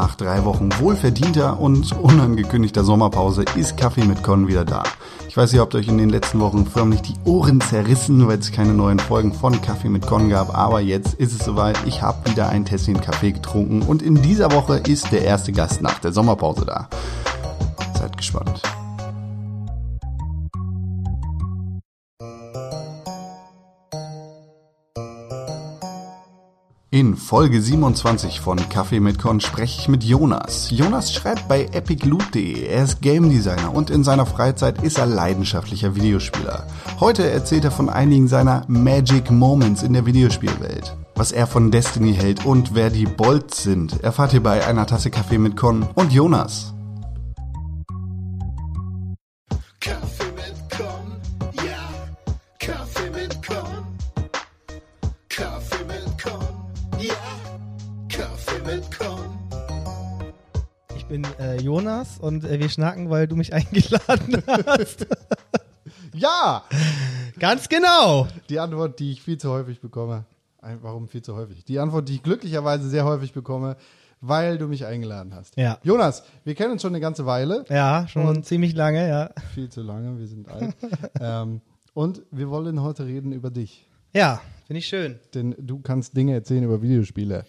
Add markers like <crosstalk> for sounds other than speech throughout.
Nach drei Wochen wohlverdienter und unangekündigter Sommerpause ist Kaffee mit Con wieder da. Ich weiß, ihr habt euch in den letzten Wochen förmlich die Ohren zerrissen, weil es keine neuen Folgen von Kaffee mit Con gab, aber jetzt ist es soweit. Ich habe wieder ein Tässchen Kaffee getrunken und in dieser Woche ist der erste Gast nach der Sommerpause da. Seid gespannt. Folge 27 von Kaffee mit Con spreche ich mit Jonas. Jonas schreibt bei epicloot.de. Er ist Game Designer und in seiner Freizeit ist er leidenschaftlicher Videospieler. Heute erzählt er von einigen seiner Magic Moments in der Videospielwelt. Was er von Destiny hält und wer die Bolts sind, erfahrt ihr bei einer Tasse Kaffee mit Con und Jonas. Und äh, wir schnacken, weil du mich <laughs> eingeladen hast. <laughs> Ja! Ganz genau. Die Antwort, die ich viel zu häufig bekomme. Warum viel zu häufig? Die Antwort, die ich glücklicherweise sehr häufig bekomme, weil du mich eingeladen hast. Ja. Jonas, wir kennen uns schon eine ganze Weile. Ja, schon ziemlich lange, ja. Viel zu lange, wir sind alt. <laughs> ähm, und wir wollen heute reden über dich. Ja, finde ich schön. Denn du kannst Dinge erzählen über Videospiele.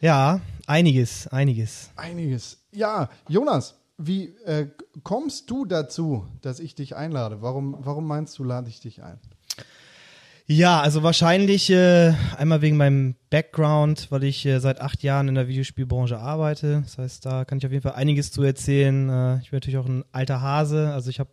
Ja, einiges, einiges. Einiges. Ja, Jonas, wie äh, kommst du dazu, dass ich dich einlade? Warum, warum meinst du, lade ich dich ein? Ja, also wahrscheinlich äh, einmal wegen meinem Background, weil ich äh, seit acht Jahren in der Videospielbranche arbeite. Das heißt, da kann ich auf jeden Fall einiges zu erzählen. Äh, ich bin natürlich auch ein alter Hase. Also ich habe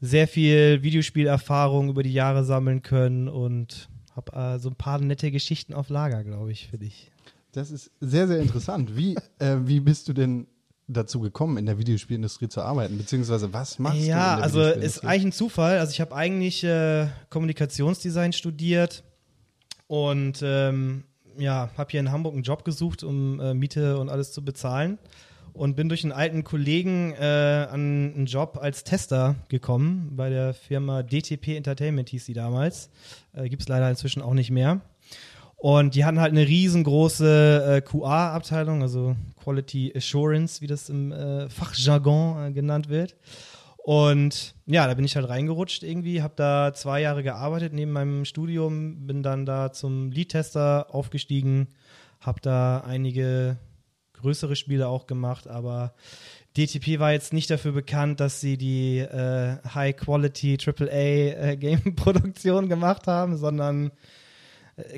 sehr viel Videospielerfahrung über die Jahre sammeln können und habe äh, so ein paar nette Geschichten auf Lager, glaube ich, für dich. Das ist sehr, sehr interessant. Wie, äh, wie bist du denn dazu gekommen, in der Videospielindustrie zu arbeiten? Beziehungsweise was machst du? Ja, in der also ist eigentlich ein Zufall. Also ich habe eigentlich äh, Kommunikationsdesign studiert und ähm, ja, habe hier in Hamburg einen Job gesucht, um äh, Miete und alles zu bezahlen und bin durch einen alten Kollegen äh, an einen Job als Tester gekommen bei der Firma DTP Entertainment hieß sie damals. Äh, Gibt es leider inzwischen auch nicht mehr. Und die hatten halt eine riesengroße äh, QA-Abteilung, also Quality Assurance, wie das im äh, Fachjargon äh, genannt wird. Und ja, da bin ich halt reingerutscht irgendwie, habe da zwei Jahre gearbeitet neben meinem Studium, bin dann da zum Lead-Tester aufgestiegen, habe da einige größere Spiele auch gemacht, aber DTP war jetzt nicht dafür bekannt, dass sie die äh, High-Quality AAA-Game-Produktion <laughs> gemacht haben, sondern äh,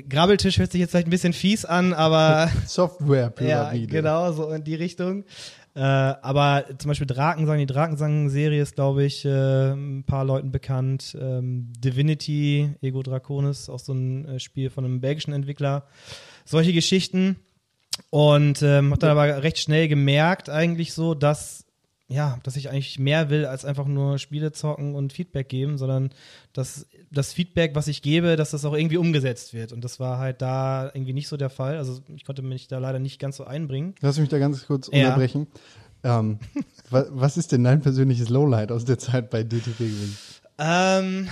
Grabbeltisch hört sich jetzt vielleicht ein bisschen fies an, aber <laughs> ja, Software-Pyramide. genau, so in die Richtung. Äh, aber zum Beispiel Drakensang, die Drakensang-Serie ist, glaube ich, äh, ein paar Leuten bekannt. Ähm, Divinity, Ego Draconis, auch so ein äh, Spiel von einem belgischen Entwickler. Solche Geschichten. Und ähm, habe dann aber recht schnell gemerkt, eigentlich so, dass ja, dass ich eigentlich mehr will, als einfach nur Spiele zocken und Feedback geben, sondern dass das Feedback, was ich gebe, dass das auch irgendwie umgesetzt wird. Und das war halt da irgendwie nicht so der Fall. Also ich konnte mich da leider nicht ganz so einbringen. Lass mich da ganz kurz Ja. unterbrechen. Ähm, wa was ist denn dein persönliches Lowlight aus der Zeit bei DTP gewesen? Ähm,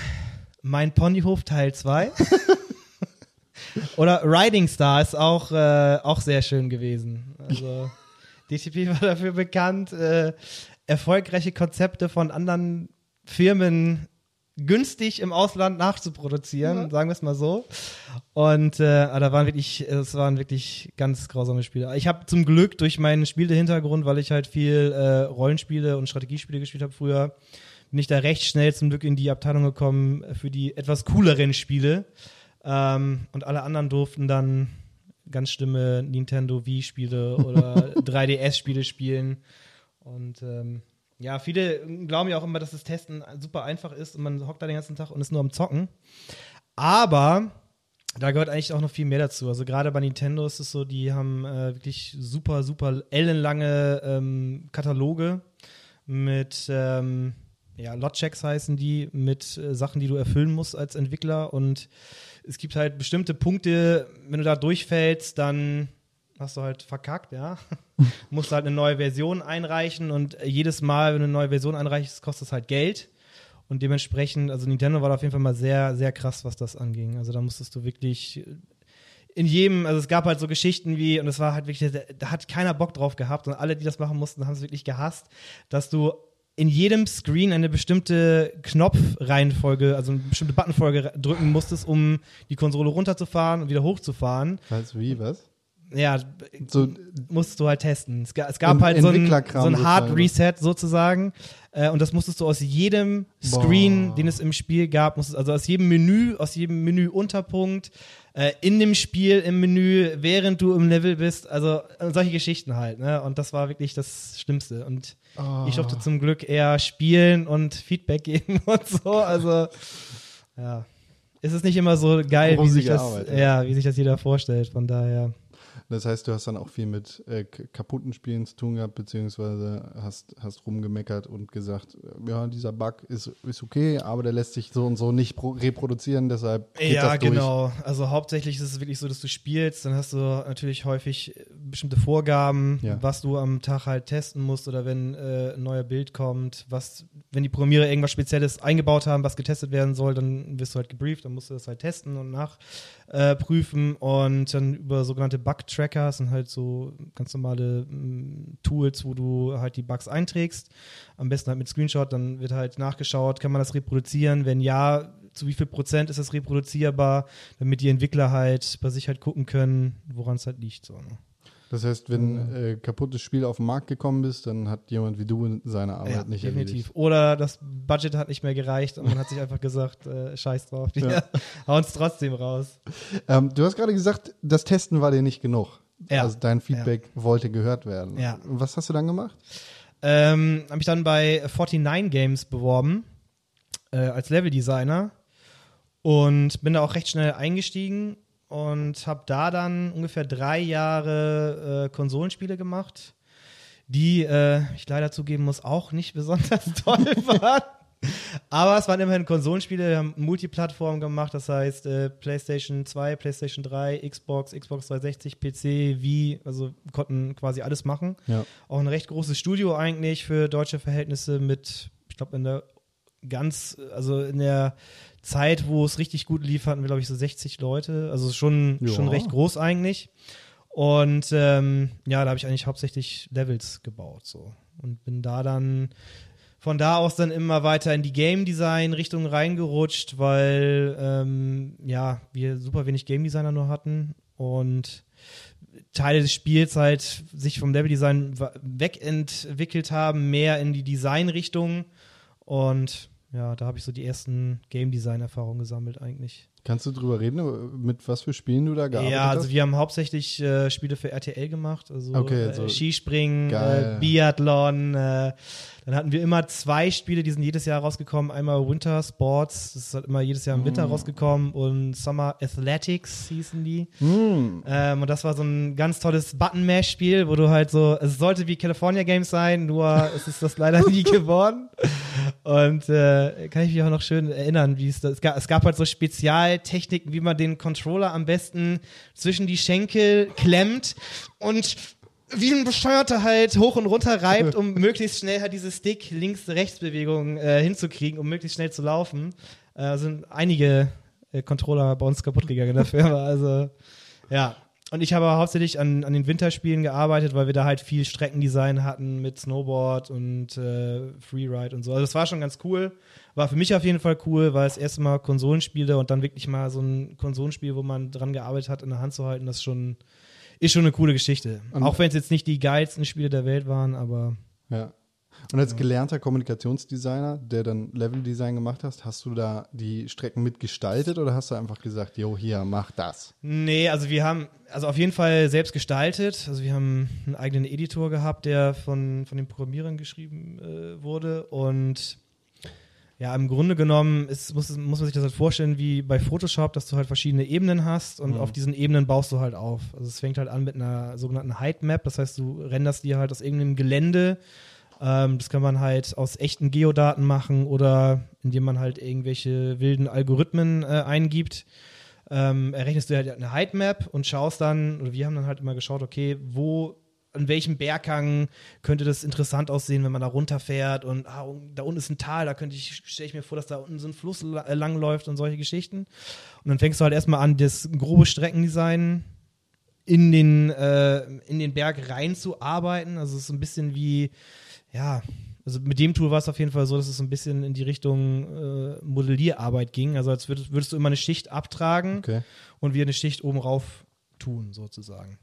mein Ponyhof Teil 2. <laughs> Oder Riding Star ist auch, äh, auch sehr schön gewesen. Also <laughs> DTP war dafür bekannt, äh, erfolgreiche Konzepte von anderen Firmen günstig im Ausland nachzuproduzieren, sagen wir es mal so. Und äh, aber da waren wirklich, es waren wirklich ganz grausame Spiele. Ich habe zum Glück durch meinen Spielehintergrund, weil ich halt viel äh, Rollenspiele und Strategiespiele gespielt habe früher, bin ich da recht schnell zum Glück in die Abteilung gekommen für die etwas cooleren Spiele. Ähm, und alle anderen durften dann ganz schlimme Nintendo Wii-Spiele oder <laughs> 3DS-Spiele spielen. Und ähm, ja, viele glauben ja auch immer, dass das Testen super einfach ist und man hockt da den ganzen Tag und ist nur am Zocken. Aber da gehört eigentlich auch noch viel mehr dazu. Also gerade bei Nintendo ist es so, die haben äh, wirklich super, super ellenlange ähm, Kataloge mit ähm, ja, Lot-Checks heißen die, mit äh, Sachen, die du erfüllen musst als Entwickler. Und es gibt halt bestimmte Punkte, wenn du da durchfällst, dann hast du halt verkackt, ja. <laughs> <laughs> musst halt eine neue Version einreichen und jedes Mal, wenn du eine neue Version einreichst, kostet es halt Geld. Und dementsprechend, also Nintendo war da auf jeden Fall mal sehr, sehr krass, was das anging. Also da musstest du wirklich in jedem, also es gab halt so Geschichten wie, und es war halt wirklich, da, hat keiner Bock drauf gehabt und alle, die das machen mussten, haben es wirklich gehasst, dass du in jedem Screen eine bestimmte Knopfreihenfolge, also eine bestimmte Buttonfolge drücken musstest, um die Konsole runterzufahren und wieder hochzufahren. Du wie, was? Ja, So, musstest du halt testen. Es, es gab halt so ein, so ein Hard. Reset sozusagen. Äh, und das musstest du aus jedem Screen, Boah. den es im Spiel gab, musstest, also aus jedem Menü, aus jedem Menü-Unterpunkt, äh, in dem Spiel im Menü, während du im Level bist, also äh, solche Geschichten halt. Ne? Und das war wirklich das Schlimmste. Und Oh. ich durfte zum Glück eher spielen und Feedback <laughs> geben und so. Also, ja. Es ist nicht immer so geil, wie sich, das, ja, wie sich das jeder vorstellt. Von daher. Das heißt, du hast dann auch viel mit äh, kaputten Spielen zu tun gehabt, beziehungsweise hast, hast rumgemeckert und gesagt, ja, dieser Bug ist, ist okay, aber der lässt sich so und so nicht pro reproduzieren, deshalb geht Ja, das durch. genau. Also hauptsächlich ist es wirklich so, dass du spielst, dann hast du natürlich häufig äh, bestimmte Vorgaben, Ja. was du am Tag halt testen musst oder wenn äh, ein neuer Bild kommt, was, wenn die Programmierer irgendwas Spezielles eingebaut haben, was getestet werden soll, dann wirst du halt gebrieft, dann musst du das halt testen und nachprüfen äh, und dann über sogenannte Bug-Tracker, das sind halt so ganz normale mm, Tools, wo du halt die Bugs einträgst, am besten halt mit Screenshot, dann wird halt nachgeschaut, kann man das reproduzieren, wenn ja, zu wie viel Prozent ist das reproduzierbar, damit die Entwickler halt bei sich halt gucken können, woran es halt liegt. So, ne? Das heißt, wenn äh, kaputtes Spiel auf den Markt gekommen ist, dann hat jemand wie du seine Arbeit Ja, nicht definitiv. erledigt. Oder das Budget hat nicht mehr gereicht und man hat sich <laughs> einfach gesagt, äh, scheiß drauf, wir Ja. <laughs> hauen es trotzdem raus. Ähm, du hast gerade gesagt, das Testen war dir nicht genug. Ja. Also dein Feedback wollte gehört werden. Ja. Was hast du dann gemacht? Ähm, habe ich dann bei 49 Games beworben äh, als Leveldesigner und bin da auch recht schnell eingestiegen und habe da dann ungefähr drei Jahre äh, Konsolenspiele gemacht, die äh, ich leider zugeben muss auch nicht <laughs> besonders toll <laughs> waren. Aber es waren immerhin Konsolenspiele, wir haben Multiplattform gemacht, das heißt äh, PlayStation 2, PlayStation 3, Xbox, Xbox 360, PC, Wii, also konnten quasi alles machen. Ja. Auch ein recht großes Studio eigentlich für deutsche Verhältnisse mit, ich glaube, in der ganz, also in der Zeit, wo es richtig gut lief, hatten wir, glaube ich, so 60 Leute. Also schon, Ja. schon recht groß eigentlich. Und ähm, ja, da habe ich eigentlich hauptsächlich Levels gebaut so. Und bin da dann von da aus dann immer weiter in die Game Design Richtung reingerutscht, weil ähm, ja, wir super wenig Game Designer nur hatten und Teile des Spiels halt sich vom Level Design wegentwickelt haben, mehr in die Design Richtung und ja, da habe ich so die ersten Game Design Erfahrungen gesammelt eigentlich. Kannst du drüber reden, mit was für Spielen du da gearbeitet Ja, also hast? wir haben hauptsächlich äh, Spiele für RTL gemacht, also Okay, äh, so- Skispringen, Geil. äh, Biathlon. Äh, dann hatten wir immer zwei Spiele, die sind jedes Jahr rausgekommen. Einmal Winter Sports, das ist halt immer jedes Jahr im Mm. Winter rausgekommen und Summer Athletics hießen die. Hm. Ähm, und das war so ein ganz tolles Button-Mash-Spiel, wo du halt so, es sollte wie California Games sein, nur <laughs> es ist das leider nie geworden. Und äh, kann ich mich auch noch schön erinnern, wie es das, es gab, es gab halt so Spezialtechniken, wie man den Controller am besten zwischen die Schenkel klemmt und wie ein Bescheuerter halt hoch und runter reibt, um <laughs> möglichst schnell halt diese Stick-Links-Rechts-Bewegung äh, hinzukriegen, um möglichst schnell zu laufen. Äh, sind einige äh, Controller bei uns kaputt gegangen in der Firma. Also, ja. Und ich habe hauptsächlich an, an den Winterspielen gearbeitet, weil wir da halt viel Streckendesign hatten mit Snowboard und äh, Freeride und so. Also das war schon ganz cool. War für mich auf jeden Fall cool, weil das erste Mal Konsolenspiele und dann wirklich mal so ein Konsolenspiel, wo man dran gearbeitet hat, in der Hand zu halten, das ist schon, ist schon eine coole Geschichte. Und- Auch wenn es jetzt nicht die geilsten Spiele der Welt waren, aber Ja. Und als gelernter Kommunikationsdesigner, der dann Leveldesign gemacht hast, hast du da die Strecken mitgestaltet oder hast du einfach gesagt, jo, hier, mach das? Nee, also wir haben, also auf jeden Fall selbst gestaltet. Also wir haben einen eigenen Editor gehabt, der von, von den Programmierern geschrieben äh, wurde. Und ja, im Grunde genommen ist, muss, muss man sich das halt vorstellen, wie bei Photoshop, dass du halt verschiedene Ebenen hast und auf diesen Ebenen baust du halt auf. Also es fängt halt an mit einer sogenannten Height Map, das heißt, du renderst dir halt aus irgendeinem Gelände. Ähm, das kann man halt aus echten Geodaten machen oder indem man halt irgendwelche wilden Algorithmen äh, eingibt ähm, errechnest du halt eine Heightmap und schaust dann, oder wir haben dann halt immer geschaut, okay, wo an welchem Berghang könnte das interessant aussehen, wenn man da runterfährt und ah, da unten ist ein Tal, da könnte ich, stelle ich mir vor, dass da unten so ein Fluss äh, langläuft und solche Geschichten. Und dann fängst du halt erstmal an, das grobe Streckendesign in den, äh, in den Berg reinzuarbeiten. Also es ist ein bisschen wie, ja, also mit dem Tool war es auf jeden Fall so, dass es so ein bisschen in die Richtung äh, Modellierarbeit ging. Also als würdest, würdest du immer eine Schicht abtragen Okay. und wir eine Schicht oben rauf tun, sozusagen.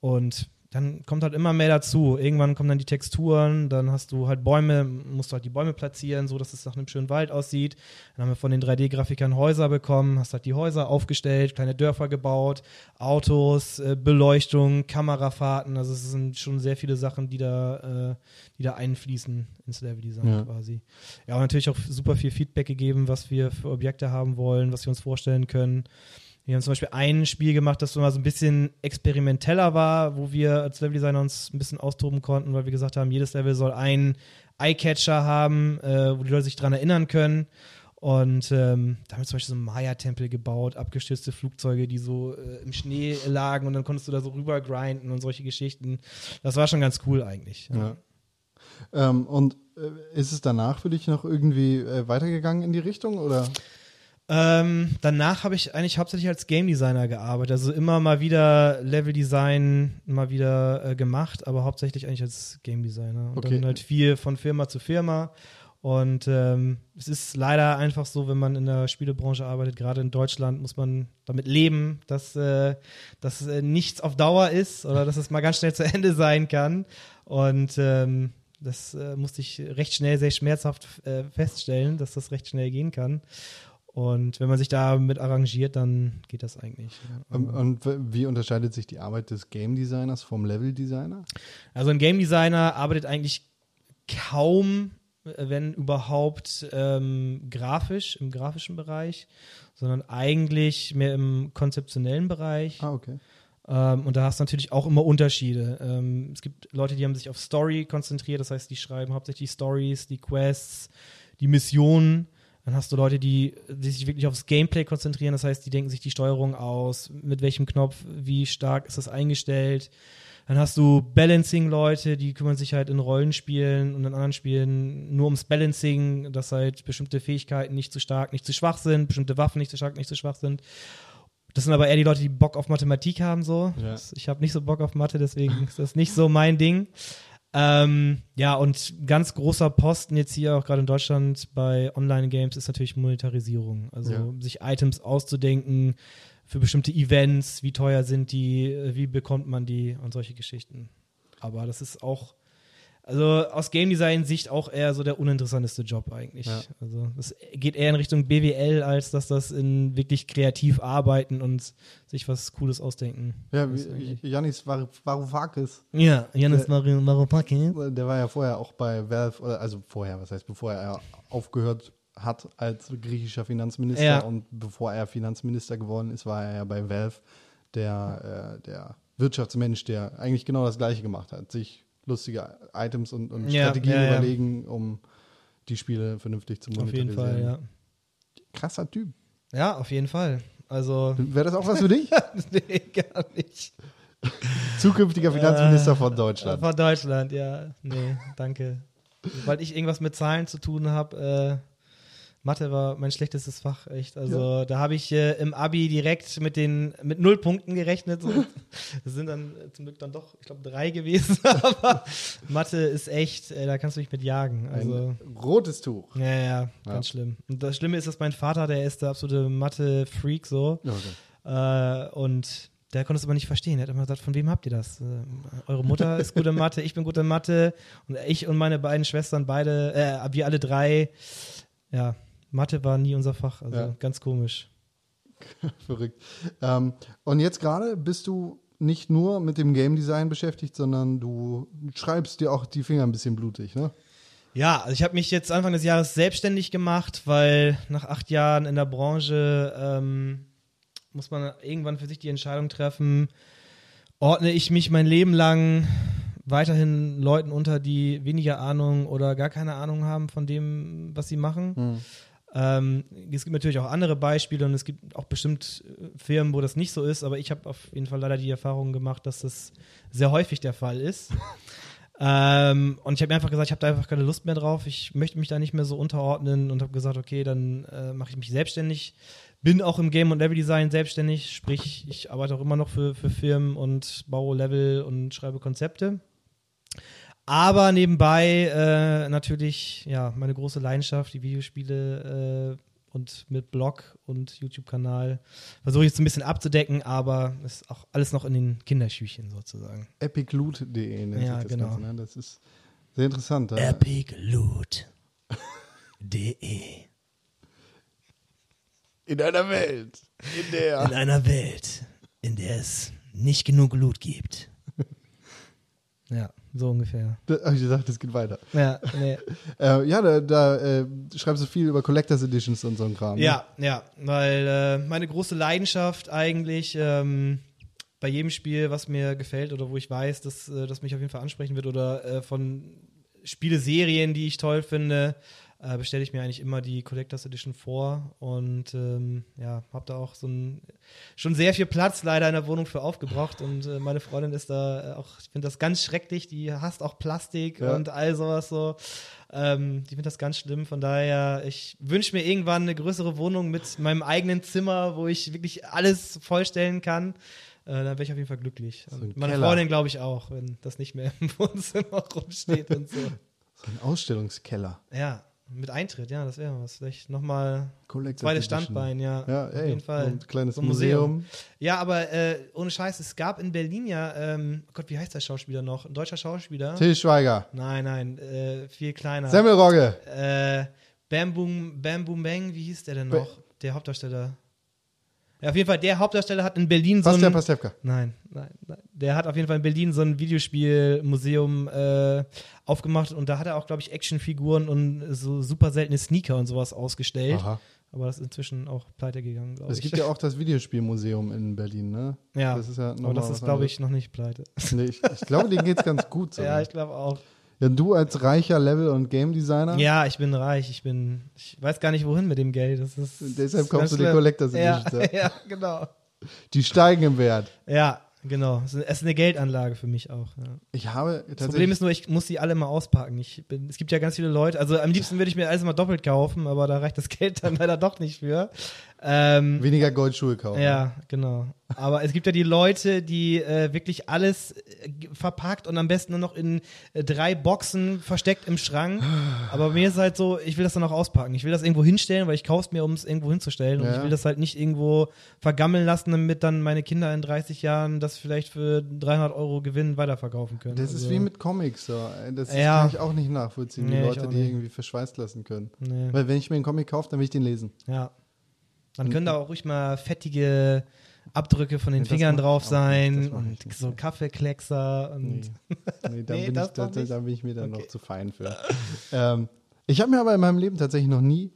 Und dann kommt halt immer mehr dazu. Irgendwann kommen dann die Texturen, dann hast du halt Bäume, musst du halt die Bäume platzieren, so dass es nach einem schönen Wald aussieht. Dann haben wir von den 3D-Grafikern Häuser bekommen, hast halt die Häuser aufgestellt, kleine Dörfer gebaut, Autos, äh, Beleuchtung, Kamerafahrten. Also es sind schon sehr viele Sachen, die da, äh, die da einfließen ins Leveldesign Ja. quasi. Ja, und natürlich auch super viel Feedback gegeben, was wir für Objekte haben wollen, was wir uns vorstellen können. Wir haben zum Beispiel ein Spiel gemacht, das so mal so ein bisschen experimenteller war, wo wir als Leveldesigner uns ein bisschen austoben konnten, weil wir gesagt haben, jedes Level soll einen Eyecatcher haben, äh, wo die Leute sich dran erinnern können. Und ähm, da haben wir zum Beispiel so einen Maya-Tempel gebaut, abgestürzte Flugzeuge, die so äh, im Schnee lagen und dann konntest du da so rüber grinden und solche Geschichten. Das war schon ganz cool eigentlich. Ja. Ähm, und äh, ist es danach für dich noch irgendwie äh, weitergegangen in die Richtung oder? Ähm, danach habe ich eigentlich hauptsächlich als Game Designer gearbeitet. Also immer mal wieder Level Design mal wieder äh, gemacht, aber hauptsächlich eigentlich als Game Designer. Und Okay. dann halt viel von Firma zu Firma. Und ähm, es ist leider einfach so, wenn man in der Spielebranche arbeitet, gerade in Deutschland, muss man damit leben, dass, äh, dass äh, nichts auf Dauer ist oder dass es mal ganz schnell zu Ende sein kann. Und ähm, das äh, musste ich recht schnell, sehr schmerzhaft äh, feststellen, dass das recht schnell gehen kann. Und wenn man sich damit arrangiert, dann geht das eigentlich. ja. Und, und wie unterscheidet sich die Arbeit des Game Designers vom Level Designer? Also ein Game Designer arbeitet eigentlich kaum, wenn überhaupt, ähm, grafisch, im grafischen Bereich, sondern eigentlich mehr im konzeptionellen Bereich. Ah, okay. Ähm, und da hast du natürlich auch immer Unterschiede. Ähm, es gibt Leute, die haben sich auf Story konzentriert, das heißt, die schreiben hauptsächlich Stories, die Quests, die Missionen. Dann hast du Leute, die, die sich wirklich aufs Gameplay konzentrieren, das heißt, die denken sich die Steuerung aus, mit welchem Knopf, wie stark ist das eingestellt. Dann hast du Balancing-Leute, die kümmern sich halt in Rollenspielen und in anderen Spielen nur ums Balancing, dass halt bestimmte Fähigkeiten nicht zu stark, nicht zu schwach sind, bestimmte Waffen nicht zu stark, nicht zu schwach sind. Das sind aber eher die Leute, die Bock auf Mathematik haben, so. Ja. Ich habe nicht so Bock auf Mathe, deswegen ist das nicht so mein Ding. Ähm, ja, und ganz großer Posten jetzt hier auch gerade in Deutschland bei Online-Games ist natürlich Monetarisierung. Also Ja. sich Items auszudenken für bestimmte Events, wie teuer sind die, äh, wie bekommt man die und solche Geschichten. Aber das ist auch, also aus Game Design Sicht auch eher so der uninteressanteste Job eigentlich. Ja. Also das geht eher in Richtung BWL, als dass das in wirklich kreativ arbeiten und sich was Cooles ausdenken. Ja. Janis Var- Varoufakis, Ja, Janis Maropaki. der war ja vorher auch bei Valve, also vorher, was heißt, bevor er aufgehört hat als griechischer Finanzminister Ja. und bevor er Finanzminister geworden ist, war er ja bei Valve der, äh, der Wirtschaftsmensch, der eigentlich genau das Gleiche gemacht hat, sich lustige Items und, und Ja, Strategien ja, überlegen, um die Spiele vernünftig zu Auf monetarisieren. jeden Fall, ja. Krasser Typ. Ja, auf jeden Fall. Also, Wäre das auch was für dich? <laughs> nee, gar nicht. Zukünftiger Finanzminister Äh, von Deutschland. Von Deutschland, ja. Nee, danke. Sobald ich irgendwas mit Zahlen zu tun habe, äh, Mathe war mein schlechtestes Fach, echt. Also da habe ich äh, im Abi direkt mit den mit null Punkten gerechnet. So. <laughs> Das sind dann äh, zum Glück dann doch, ich glaube, drei gewesen. <laughs> Aber Mathe ist echt, äh, da kannst du mich mit jagen. Also. Ein rotes Tuch. Ja, ja, ganz schlimm. Und das Schlimme ist, dass mein Vater, der ist der absolute Mathe-Freak so. Äh, und der konnte es aber nicht verstehen. Er hat immer gesagt, von wem habt ihr das? Äh, eure Mutter ist gut in <laughs> Mathe, ich bin gut in Mathe. Und ich und meine beiden Schwestern, beide, äh, wir alle drei, ja, Mathe war nie unser Fach. Also Ja. ganz komisch. <laughs> Verrückt. Ähm, und jetzt gerade bist du nicht nur mit dem Game Design beschäftigt, sondern du schreibst dir auch die Finger ein bisschen blutig, ne? Ja, also ich habe mich jetzt Anfang des Jahres selbstständig gemacht, weil nach acht Jahren in der Branche ähm, muss man irgendwann für sich die Entscheidung treffen, ordne ich mich mein Leben lang weiterhin Leuten unter, die weniger Ahnung oder gar keine Ahnung haben von dem, was sie machen. Ähm, es gibt natürlich auch andere Beispiele und es gibt auch bestimmt äh, Firmen, wo das nicht so ist, aber ich habe auf jeden Fall leider die Erfahrung gemacht, dass das sehr häufig der Fall ist. <laughs> ähm, und ich habe mir einfach gesagt, ich habe da einfach keine Lust mehr drauf. Ich möchte mich da nicht mehr so unterordnen und habe gesagt, okay, dann äh, mache ich mich selbstständig. Bin auch im Game- und Level-Design selbstständig, sprich, ich arbeite auch immer noch für, für Firmen und baue Level und schreibe Konzepte. Aber nebenbei äh, natürlich, ja, meine große Leidenschaft, die Videospiele äh, und mit Blog und YouTube-Kanal versuche ich jetzt ein bisschen abzudecken, aber ist auch alles noch in den Kinderschüchen sozusagen. epicloot.de nennt Ja, sich das genau. Ganze. Ne? Das ist sehr interessant. Ja. epicloot.de In einer Welt, in der. In einer Welt, in der es nicht genug Loot gibt. <laughs> Ja, so ungefähr. Da habe ich gesagt, das geht weiter. Ja, nee. <laughs> Äh, ja, da, da äh, schreibst du viel über Collectors Editions und so ein Kram. ne? Ja, ja, weil äh, meine große Leidenschaft eigentlich ähm, bei jedem Spiel, was mir gefällt oder wo ich weiß, dass äh, das mich auf jeden Fall ansprechen wird oder äh, von Spieleserien, die ich toll finde, äh, bestelle ich mir eigentlich immer die Collectors Edition vor und ähm, ja, habe da auch so ein, schon sehr viel Platz leider in der Wohnung für aufgebracht und äh, meine Freundin ist da äh, auch, ich finde das ganz schrecklich, die hasst auch Plastik Ja. und all sowas so. Ähm, die findet das ganz schlimm, von daher, ich wünsche mir irgendwann eine größere Wohnung mit meinem eigenen Zimmer, wo ich wirklich alles vollstellen kann. Äh, dann wäre ich auf jeden Fall glücklich. ein Und meine Keller. Freundin glaube ich auch, wenn das nicht mehr im <laughs> Wohnzimmer rumsteht und so. So ein Ausstellungskeller. Ja, mit Eintritt, ja, das wäre was. Vielleicht nochmal zweites. Standbein, ja. Ja, auf ey, jeden Fall. Ein kleines So ein Museum. Ja, aber äh, ohne Scheiß, es gab in Berlin ja, ähm, oh Gott, wie heißt der Schauspieler noch? Ein deutscher Schauspieler? Till Schweiger. Nein, nein, äh, viel kleiner. Semmelrogge. Äh, Bam Boom, Bam Boom Bang, wie hieß der denn noch? Der Hauptdarsteller. Ja, auf jeden Fall, der Hauptdarsteller hat in Berlin so ein. Pastewka. Nein, nein, nein. Der hat auf jeden Fall in Berlin so ein Videospielmuseum äh, aufgemacht und da hat er auch, glaube ich, Actionfiguren und so super seltene Sneaker und sowas ausgestellt. Aha. Aber das ist inzwischen auch pleite gegangen, glaube Es ich. gibt ja <laughs> auch das Videospielmuseum in Berlin, ne? Ja, Das ist ja noch aber das ist, glaube ich, noch nicht pleite. Nee, ich, ich glaube, denen geht's ganz gut. <laughs> So. Ja, ich glaube auch. Ja, du als reicher Level- und Game Designer. Ja, ich bin reich, ich bin, ich weiß gar nicht wohin mit dem Geld. Das ist, Deshalb kaufst ganz du die. Collectors ja, Editions, <laughs> ja. ja, genau. Die steigen im Wert. Ja, genau. Es ist- eine Geldanlage für mich auch. Ja. Ich habe Das tatsächlich. Problem ist nur, ich muss die alle mal auspacken. Ich bin, es gibt ja ganz viele Leute, also am liebsten würde ich mir alles mal doppelt kaufen, aber da reicht das Geld dann <laughs> leider doch nicht für. Ähm, weniger Goldschuhe kaufen. ja, genau. Aber es gibt ja die Leute, die äh, wirklich alles äh, verpackt und am besten nur noch in äh, drei Boxen versteckt im Schrank. Aber mir ist es halt so, ich will das dann auch auspacken. Ich will das irgendwo hinstellen, weil ich kaufe es mir, um es irgendwo hinzustellen. Und Ja. ich will das halt nicht irgendwo vergammeln lassen, damit dann meine Kinder in 30 Jahren das vielleicht für 300 Euro Gewinn weiterverkaufen können. Das ist Also, wie mit Comics. So. Das Ja. kann ich auch nicht nachvollziehen, die Nee, ich Leute, die irgendwie verschweißt lassen können. Nee. Weil wenn ich mir einen Comic kaufe, dann will ich den lesen. Ja. Dann können da auch ruhig mal fettige Abdrücke von den das Fingern drauf auch sein und nicht. so Kaffeekleckser und Nee, <laughs> nee, da, Nee, bin ich, da, da bin ich mir dann Okay. noch zu fein für. ähm, ich habe mir aber in meinem Leben tatsächlich noch nie,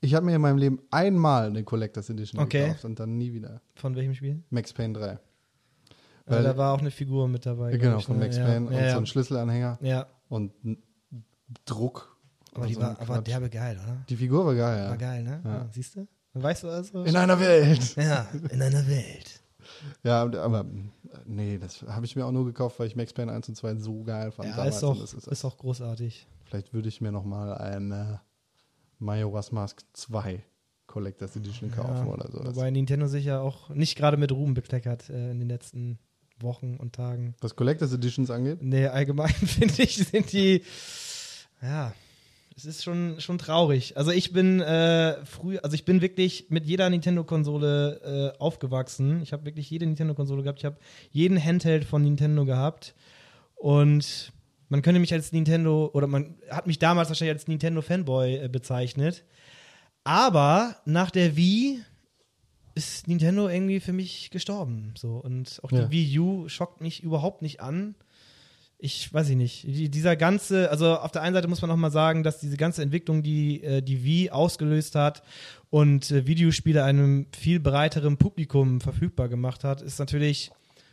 ich habe mir in meinem Leben einmal eine Collectors Edition Okay. gekauft und dann nie wieder. von welchem Spiel? Max Payne 3. Weil da war auch eine Figur mit dabei. genau, von ne? Max ja. Payne und ja, so ein Schlüsselanhänger Ja, und Druck. aber die so war ein aber derbe geil, oder? Die Figur war geil, ja. War geil, ne? Ja. Ja. Siehst du? Weißt du also? In einer Welt. ja, in einer Welt. Ja, aber nee, das habe ich mir auch nur gekauft, weil ich Max Payne 1 und 2 so geil fand Ja, damals. ist das ist, ist doch großartig. Vielleicht würde ich mir noch mal ein äh, Majora's Mask 2 Collectors Edition kaufen Ja, oder so. Wobei Nintendo sich ja auch nicht gerade mit Ruhm bekleckert äh, in den letzten Wochen und Tagen. Was Collectors Editions angeht. Nee, allgemein <laughs> finde ich, sind die, ja, es ist schon, schon traurig. Also ich bin äh, früh, also ich bin wirklich mit jeder Nintendo-Konsole äh, aufgewachsen. Ich habe wirklich jede Nintendo-Konsole gehabt. Ich habe jeden Handheld von Nintendo gehabt. Und man könnte mich als Nintendo, oder man hat mich damals wahrscheinlich als Nintendo-Fanboy äh, bezeichnet. Aber nach der Wii ist Nintendo irgendwie für mich gestorben. So. Und auch die Ja. Wii U schockt mich überhaupt nicht an. Ich weiß ich nicht. Die, dieser ganze, also auf der einen Seite muss man auch mal sagen, dass diese ganze Entwicklung, die äh, die Wii ausgelöst hat und äh, Videospiele einem viel breiteren Publikum verfügbar gemacht hat, ist natürlich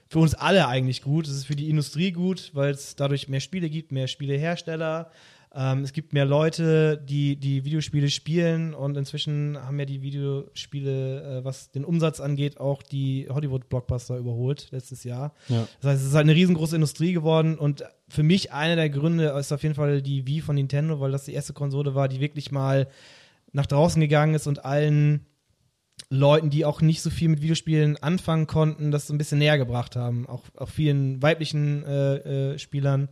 für uns alle eigentlich gut. Es ist für die Industrie gut, weil es dadurch mehr Spiele gibt, mehr Spielehersteller. Ähm, es gibt mehr Leute, die die Videospiele spielen und inzwischen haben ja die Videospiele, äh, was den Umsatz angeht, auch die Hollywood-Blockbuster überholt letztes Jahr. Ja. Das heißt, es ist halt eine riesengroße Industrie geworden und für mich einer der Gründe ist auf jeden Fall die Wii von Nintendo, weil das die erste Konsole war, die wirklich mal nach draußen gegangen ist und allen Leuten, die auch nicht so viel mit Videospielen anfangen konnten, das so ein bisschen näher gebracht haben. Auch, auch vielen weiblichen äh, äh, Spielern.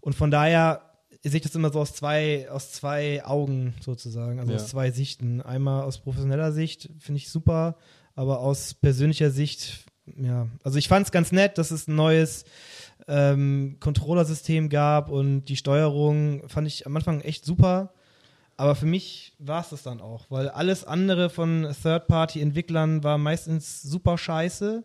Und von daher sehe ich das immer so aus zwei, aus zwei Augen sozusagen, also Ja. aus zwei Sichten. Einmal aus professioneller Sicht finde ich super, aber aus persönlicher Sicht, ja, also ich fand es ganz nett, dass es ein neues ähm, Controllersystem gab und die Steuerung fand ich am Anfang echt super. Aber für mich war es das dann auch, weil alles andere von Third-Party-Entwicklern war meistens super scheiße.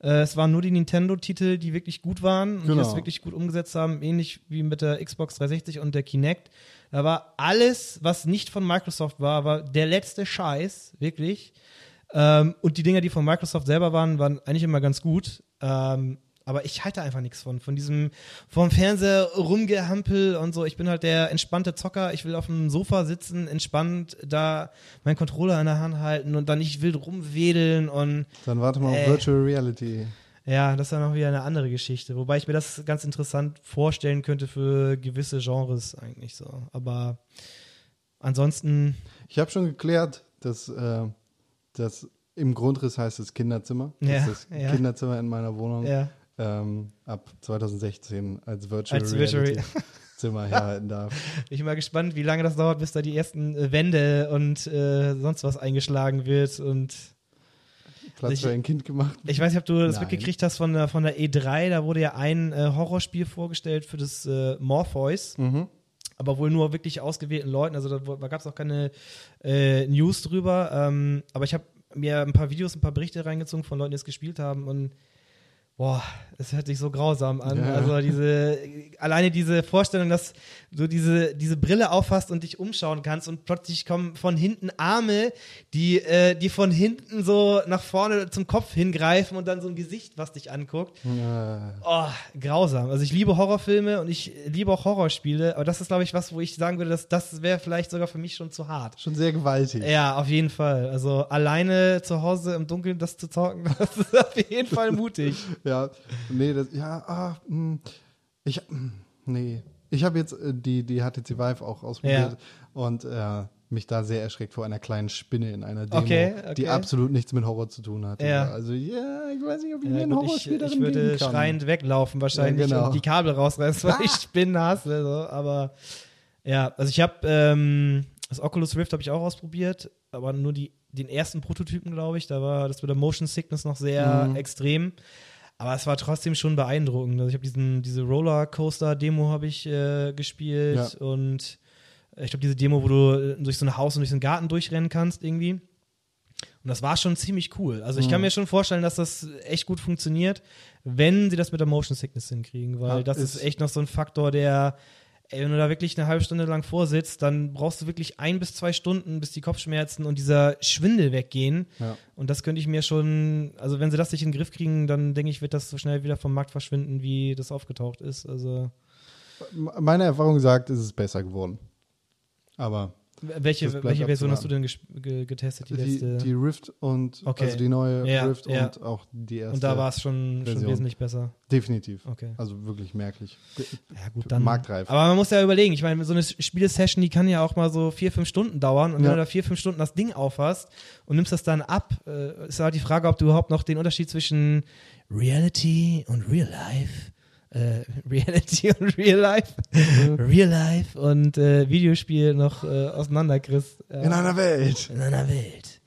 Äh, es waren nur die Nintendo-Titel, die wirklich gut waren und die Genau. das wirklich gut umgesetzt haben, ähnlich wie mit der Xbox 360 und der Kinect. Da war alles, was nicht von Microsoft war, war der letzte Scheiß, wirklich. Ähm, und die Dinger, die von Microsoft selber waren, waren eigentlich immer ganz gut. Ähm, aber ich halte einfach nichts von. Von diesem vom Fernseher rumgehampel und so. Ich bin halt der entspannte Zocker. Ich will auf dem Sofa sitzen, entspannt da meinen Controller in der Hand halten und dann nicht wild rumwedeln und Dann warte mal Äh. auf Virtual Reality. ja, das ist dann noch wieder eine andere Geschichte. Wobei ich mir das ganz interessant vorstellen könnte für gewisse Genres eigentlich so. Aber ansonsten, Ich habe schon geklärt, dass äh, das im Grundriss heißt es Kinderzimmer. Ja, das ist das ja. Kinderzimmer in meiner Wohnung ja. Ähm, ab 2016 als Virtual Als Virtual Reality Zimmer <laughs> herhalten darf. Bin ich mal gespannt, wie lange das dauert, bis da die ersten äh, Wände und äh, sonst was eingeschlagen wird. Und Platz Ich- für ein Kind gemacht. ich weiß nicht, ob du das Nein. mitgekriegt hast von der, von der E3. Da wurde ja ein äh, Horrorspiel vorgestellt für das äh, Morpheus. Mhm. aber wohl nur wirklich ausgewählten Leuten. Also da, da gab es auch keine äh, News drüber. Ähm, aber ich habe mir ein paar Videos, ein paar Berichte reingezogen von Leuten, die es gespielt haben und boah, es hört sich so grausam an. Ja. Also diese, alleine diese Vorstellung, dass du diese, diese Brille aufhast und dich umschauen kannst und plötzlich kommen von hinten Arme, die, äh, die von hinten so nach vorne zum Kopf hingreifen und dann so ein Gesicht, was dich anguckt. Äh, Oh, grausam. Also ich liebe Horrorfilme und ich liebe auch Horrorspiele, aber das ist, glaube ich, was, wo ich sagen würde, dass das wäre vielleicht sogar für mich schon zu hart. schon sehr gewaltig. Ja, auf jeden Fall. Also alleine zu Hause im Dunkeln das zu zocken, <laughs> das ist auf jeden Fall mutig. <laughs> Ja, nee, das, ja, ah, mh, ich, mh, nee. Ich habe jetzt äh, die, die HTC Vive auch ausprobiert und äh, mich da sehr erschreckt vor einer kleinen Spinne in einer Demo, Okay, okay. die absolut nichts mit Horror zu tun hat. Ja. Also, ja, ich weiß nicht, ob ich mir Ja, ein gut, ich, Horrorspiel ich darin würde geben kann. schreiend weglaufen wahrscheinlich Ja, genau. und die Kabel rausreißen, weil ich Spinnen hasse. So. Aber ja, also ich habe ähm, das Oculus Rift habe ich auch ausprobiert, aber nur die, den ersten Prototypen, glaube ich. Da war das mit der Motion Sickness noch sehr Mhm. extrem. Aber es war trotzdem schon beeindruckend. Also ich habe diesen diese Rollercoaster-Demo habe ich äh, gespielt Ja. und ich glaube diese Demo, wo du äh, durch so ein Haus und durch so einen Garten durchrennen kannst irgendwie. Und das war schon ziemlich cool. Also Mhm. ich kann mir schon vorstellen, dass das echt gut funktioniert, wenn sie das mit der Motion Sickness hinkriegen, weil Ja, das ist- ist echt noch so ein Faktor, der, ey, wenn du da wirklich eine halbe Stunde lang vorsitzt, dann brauchst du wirklich ein bis zwei Stunden, bis die Kopfschmerzen und dieser Schwindel weggehen. Ja. Und das könnte ich mir schon, also wenn sie das nicht in den Griff kriegen, dann denke ich, wird das so schnell wieder vom Markt verschwinden, wie das aufgetaucht ist. Also Meine Erfahrung sagt, es ist besser geworden. Aber welche, welche Version hast du denn getestet? Die, die, letzte? die Rift und Okay. also die neue Ja, Rift ja. und auch die erste. und da war es schon, schon wesentlich besser. Definitiv. Okay. Also wirklich merklich. Ja, gut, dann. Marktreif. Aber man muss ja überlegen, ich meine, so eine Spielesession, die kann ja auch mal so vier, fünf Stunden dauern. Und Ja. wenn du da vier, fünf Stunden das Ding aufhast und nimmst das dann ab, äh, ist halt die Frage, ob du überhaupt noch den Unterschied zwischen Reality und Real Life, äh, <laughs> Reality und Real Life, Real Life und äh, Videospiel noch äh, auseinanderkriegst. In einer Welt. In einer Welt.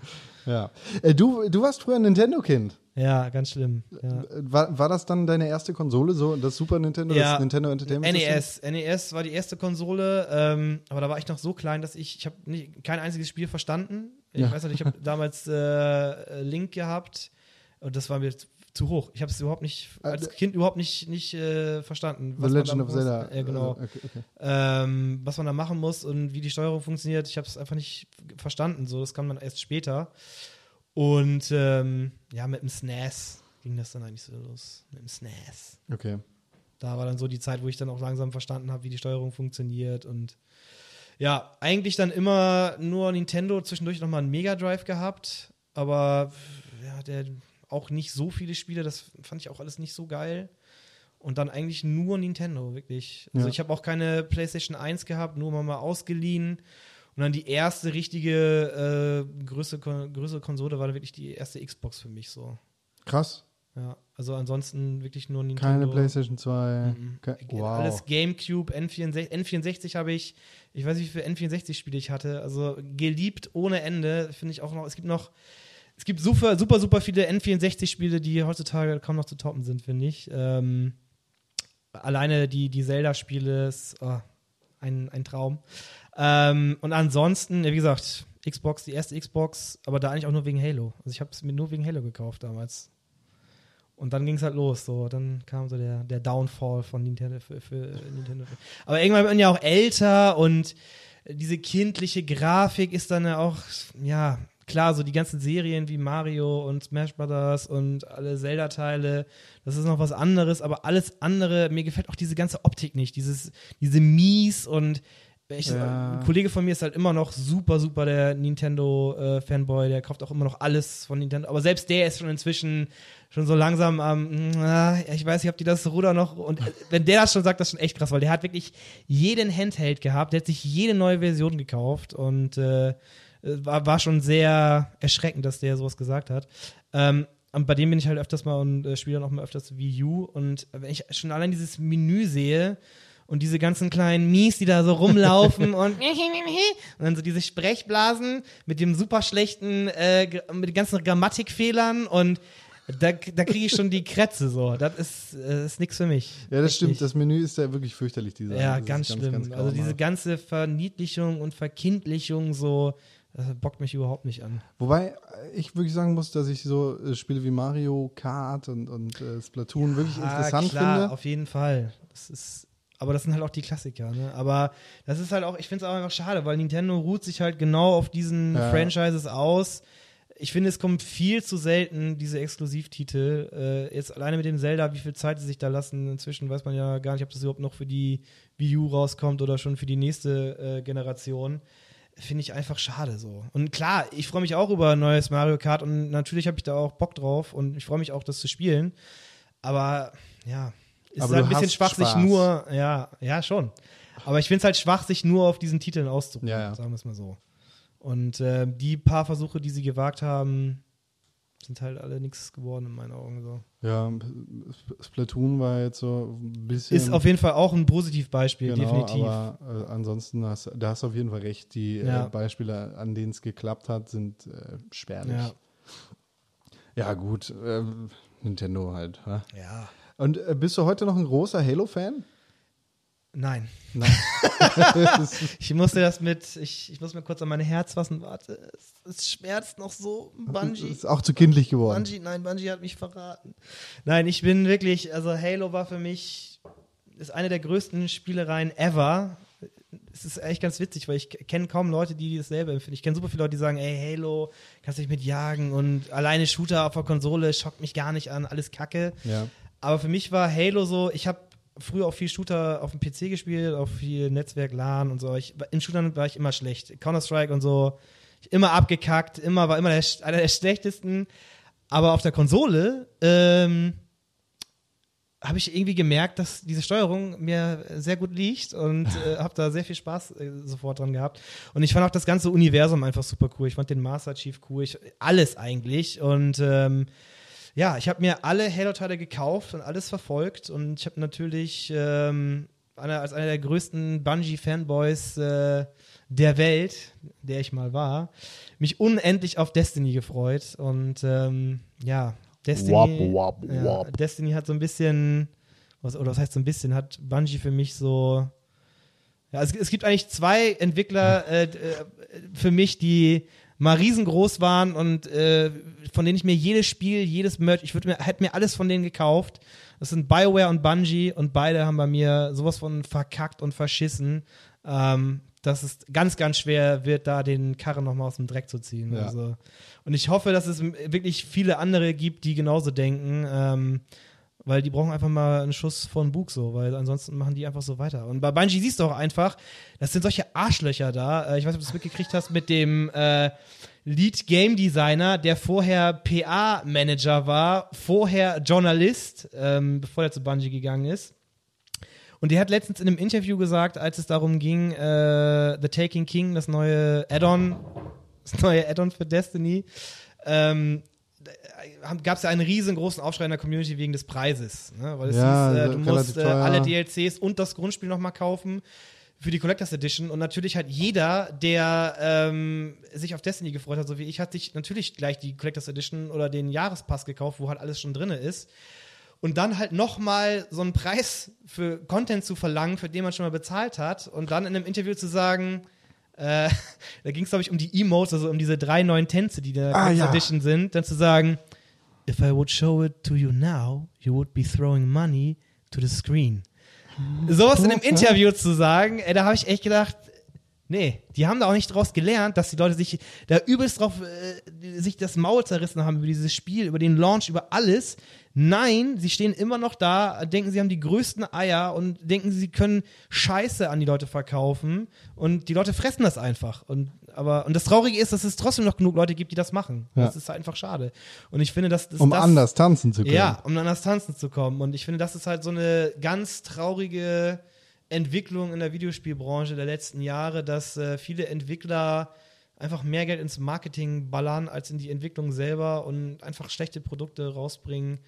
Ja. Äh, du, du warst früher ein Nintendo-Kind. Ja, ganz schlimm. Ja. Äh, War, war das dann deine erste Konsole, so das Super Nintendo, Ja. das Nintendo Entertainment System? NES. NES war die erste Konsole, ähm, aber da war ich noch so klein, dass ich, ich habe kein einziges Spiel verstanden. Ich Ja. weiß nicht, ich habe <laughs> damals äh, Link gehabt und das war mir zu hoch. Ich habe es überhaupt nicht, als Äh, Kind überhaupt nicht, nicht äh, verstanden. The man Legend da of muss. Zelda. Ja, genau. Äh, Okay, okay. Ähm, was man da machen muss und wie die Steuerung funktioniert, ich habe es einfach nicht verstanden. So, das kam dann erst später. Und ähm, ja, mit dem SNES ging das dann eigentlich so los. Mit dem SNES. okay. da war dann so die Zeit, wo ich dann auch langsam verstanden habe, wie die Steuerung funktioniert und ja, eigentlich dann immer nur Nintendo, zwischendurch nochmal einen Mega Drive gehabt, aber ja, der auch nicht so viele Spiele, das fand ich auch alles nicht so geil. Und dann eigentlich nur Nintendo, wirklich. Also Ja. ich habe auch keine PlayStation 1 gehabt, nur mal, mal ausgeliehen. Und dann die erste richtige äh, größere, größere Konsole war dann wirklich die erste Xbox für mich so. Krass. Ja, also ansonsten wirklich nur Nintendo. Keine PlayStation 2. Mhm. Ke wow. Alles Gamecube, N64, N64 habe ich, ich weiß nicht, wie viele N64-Spiele ich hatte. Also geliebt ohne Ende, finde ich auch noch. Es gibt noch, es gibt super, super, super viele N64-Spiele, die heutzutage kaum noch zu toppen sind, finde ich. Ähm, alleine die, die Zelda-Spiele ist oh, ein, ein Traum. Ähm, und ansonsten, wie gesagt, Xbox, die erste Xbox, aber da eigentlich auch nur wegen Halo. Also ich habe es mir nur wegen Halo gekauft damals. Und dann ging es halt los, so. Dann kam so der, der Downfall von Nintendo für, für Nintendo. Aber irgendwann wird man ja auch älter und diese kindliche Grafik ist dann ja auch, ja, klar, so die ganzen Serien wie Mario und Smash Brothers und alle Zelda-Teile, das ist noch was anderes, aber alles andere, mir gefällt auch diese ganze Optik nicht, dieses, diese Mies und ich, Ja. ein Kollege von mir ist halt immer noch super, super der Nintendo-Fanboy, der kauft auch immer noch alles von Nintendo, aber selbst der ist schon inzwischen schon so langsam am, ah, ich weiß nicht, ob die das Ruder noch, und äh, <laughs> wenn der das schon sagt, das ist schon echt krass, weil der hat wirklich jeden Handheld gehabt, der hat sich jede neue Version gekauft und äh, war, war schon sehr erschreckend, dass der sowas gesagt hat. Ähm, und bei dem bin ich halt öfters mal und äh, spiele dann auch mal öfters Wii U und wenn ich schon allein dieses Menü sehe, und diese ganzen kleinen Mies, die da so rumlaufen <laughs> und, und dann so diese Sprechblasen mit dem super schlechten, äh, mit den ganzen Grammatikfehlern und da, da kriege ich schon die Krätze so. Das ist, äh, ist nichts für mich. ja, das Echt stimmt. nicht. Das Menü ist ja wirklich fürchterlich, dieser. Ja, ist ganz, schlimm. also diese ganze Verniedlichung und Verkindlichung so, das bockt mich überhaupt nicht an. Wobei ich wirklich sagen muss, dass ich so äh, Spiele wie Mario Kart und, und äh, Splatoon wirklich interessant klar, finde. auf jeden Fall. Das ist, aber das sind halt auch die Klassiker, ne? Aber das ist halt auch, ich finde es auch einfach schade, weil Nintendo ruht sich halt genau auf diesen Ja. Franchises aus. Ich finde, es kommen viel zu selten diese Exklusivtitel. Äh, jetzt alleine mit dem Zelda, wie viel Zeit sie sich da lassen. Inzwischen weiß man ja gar nicht, ob das überhaupt noch für die Wii U rauskommt oder schon für die nächste äh, Generation. Finde ich einfach schade so. Und klar, ich freue mich auch über ein neues Mario Kart und natürlich habe ich da auch Bock drauf und ich freue mich auch, das zu spielen. Aber ja, ist Aber halt ein bisschen schwach, sich Spaß. nur, ja, ja, schon. Aber ich finde es halt schwach, sich nur auf diesen Titeln auszuruhen, Ja, ja. sagen wir es mal so. Und äh, die paar Versuche, die sie gewagt haben, sind halt alle nichts geworden in meinen Augen. So. Ja, Sp- Splatoon war jetzt so ein bisschen. Ist auf jeden Fall auch ein Positivbeispiel, genau, definitiv. aber äh, ansonsten hast da hast du auf jeden Fall recht. Die Ja. äh, Beispiele, an denen es geklappt hat, sind äh, spärlich. Ja. Ja, gut. ähm, Nintendo halt. wa? ja. Und äh, bist du heute noch ein großer Halo-Fan? Nein. Nein. <laughs> <laughs> Ich musste das mit, ich, ich muss mir kurz an mein Herz fassen. Warte, es, es schmerzt noch so. Bungie. ist auch zu kindlich geworden. Bungie, nein, Bungie hat mich verraten. Nein, ich bin wirklich, also Halo war für mich, ist eine der größten Spielereien ever. Es ist echt ganz witzig, weil ich kenne kaum Leute, die dasselbe empfinden. Ich kenne super viele Leute, die sagen, ey, Halo, kannst dich mit jagen und alleine Shooter auf der Konsole schockt mich gar nicht an, alles Kacke. Ja. Aber für mich war Halo so, ich habe früher auch viel Shooter auf dem PC gespielt, auch viel Netzwerk, LAN und so. Ich, in Shootern war ich immer schlecht. Counter-Strike und so, ich immer abgekackt, immer war immer der, einer der schlechtesten. Aber auf der Konsole ähm, habe ich irgendwie gemerkt, dass diese Steuerung mir sehr gut liegt und äh, <laughs> habe da sehr viel Spaß äh, sofort dran gehabt. Und ich fand auch das ganze Universum einfach super cool. Ich fand den Master Chief cool, ich, alles eigentlich. Und ähm, ja, ich habe mir alle Halo-Teile gekauft und alles verfolgt und ich habe natürlich ähm, einer, als einer der größten Bungie-Fanboys äh, der Welt, der ich mal war, mich unendlich auf Destiny gefreut und ähm, ja, Destiny, Wap, wap, ja, wap. Destiny hat so ein bisschen, was, oder was heißt so ein bisschen, hat Bungie für mich so ja, es, es gibt eigentlich zwei Entwickler äh, äh, für mich, die mal riesengroß waren und äh, von denen ich mir jedes Spiel, jedes Merch, ich würde mir, hätte mir alles von denen gekauft. Das sind BioWare und Bungie und beide haben bei mir sowas von verkackt und verschissen, ähm, dass es ganz, ganz schwer wird, da den Karren nochmal aus dem Dreck zu ziehen. Ja. Also, und ich hoffe, dass es wirklich viele andere gibt, die genauso denken. Ähm, Weil die brauchen einfach mal einen Schuss von Bug so, weil ansonsten machen die einfach so weiter. Und bei Bungie siehst du auch einfach, das sind solche Arschlöcher da. Äh, ich weiß nicht, ob du es mitgekriegt hast mit dem äh, Lead Game Designer, der vorher PA-Manager war, vorher Journalist, ähm, bevor er zu Bungie gegangen ist. Und der hat letztens in einem Interview gesagt, als es darum ging, äh, The Taking King, das neue Add-on, das neue Add-on für Destiny, ähm, gab es ja einen riesengroßen Aufschrei in der Community wegen des Preises. Ne? Weil es Ja, hieß, äh, du musst äh, alle DLCs und das Grundspiel nochmal kaufen für die Collectors Edition. Und natürlich hat jeder, der ähm, sich auf Destiny gefreut hat, so wie ich, hat sich natürlich gleich die Collectors Edition oder den Jahrespass gekauft, wo halt alles schon drin ist. Und dann halt nochmal so einen Preis für Content zu verlangen, für den man schon mal bezahlt hat. Und dann in einem Interview zu sagen, äh, <laughs> da ging es, glaube ich, um die Emotes, also um diese drei neuen Tänze, die in der Ah, ja. Edition sind, dann zu sagen, if I would show it to you now, you would be throwing money to the screen. Sowas in einem Interview zu sagen, ey, da habe ich echt gedacht, nee, die haben da auch nicht draus gelernt, dass die Leute sich da übelst drauf, äh, sich das Maul zerrissen haben über dieses Spiel, über den Launch, über alles. Nein, sie stehen immer noch da, denken, sie haben die größten Eier und denken, sie können Scheiße an die Leute verkaufen und die Leute fressen das einfach. Und, aber, und das Traurige ist, dass es trotzdem noch genug Leute gibt, die das machen. Ja. Das ist einfach schade. Und ich finde, dass das, Um das, anders tanzen zu können. ja, um ans Tanzen zu kommen. Und ich finde, das ist halt so eine ganz traurige Entwicklung in der Videospielbranche der letzten Jahre, dass äh, viele Entwickler einfach mehr Geld ins Marketing ballern als in die Entwicklung selber und einfach schlechte Produkte rausbringen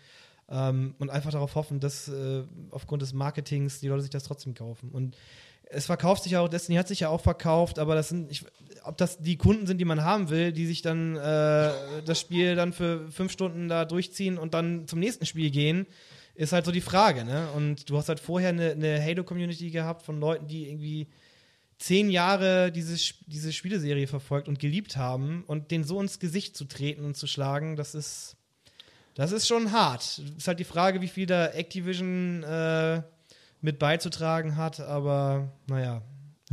ähm, und einfach darauf hoffen, dass äh, aufgrund des Marketings die Leute sich das trotzdem kaufen. Und es verkauft sich auch, Destiny hat sich ja auch verkauft, aber das sind, ich, ob das die Kunden sind, die man haben will, die sich dann äh, das Spiel dann für fünf Stunden da durchziehen und dann zum nächsten Spiel gehen, ist halt so die Frage, ne? Und du hast halt vorher eine, eine Halo-Community gehabt von Leuten, die irgendwie zehn Jahre diese, diese Spieleserie verfolgt und geliebt haben und den so ins Gesicht zu treten und zu schlagen, das ist, das ist schon hart. Ist halt die Frage, wie viel da Activision äh, mit beizutragen hat, aber naja,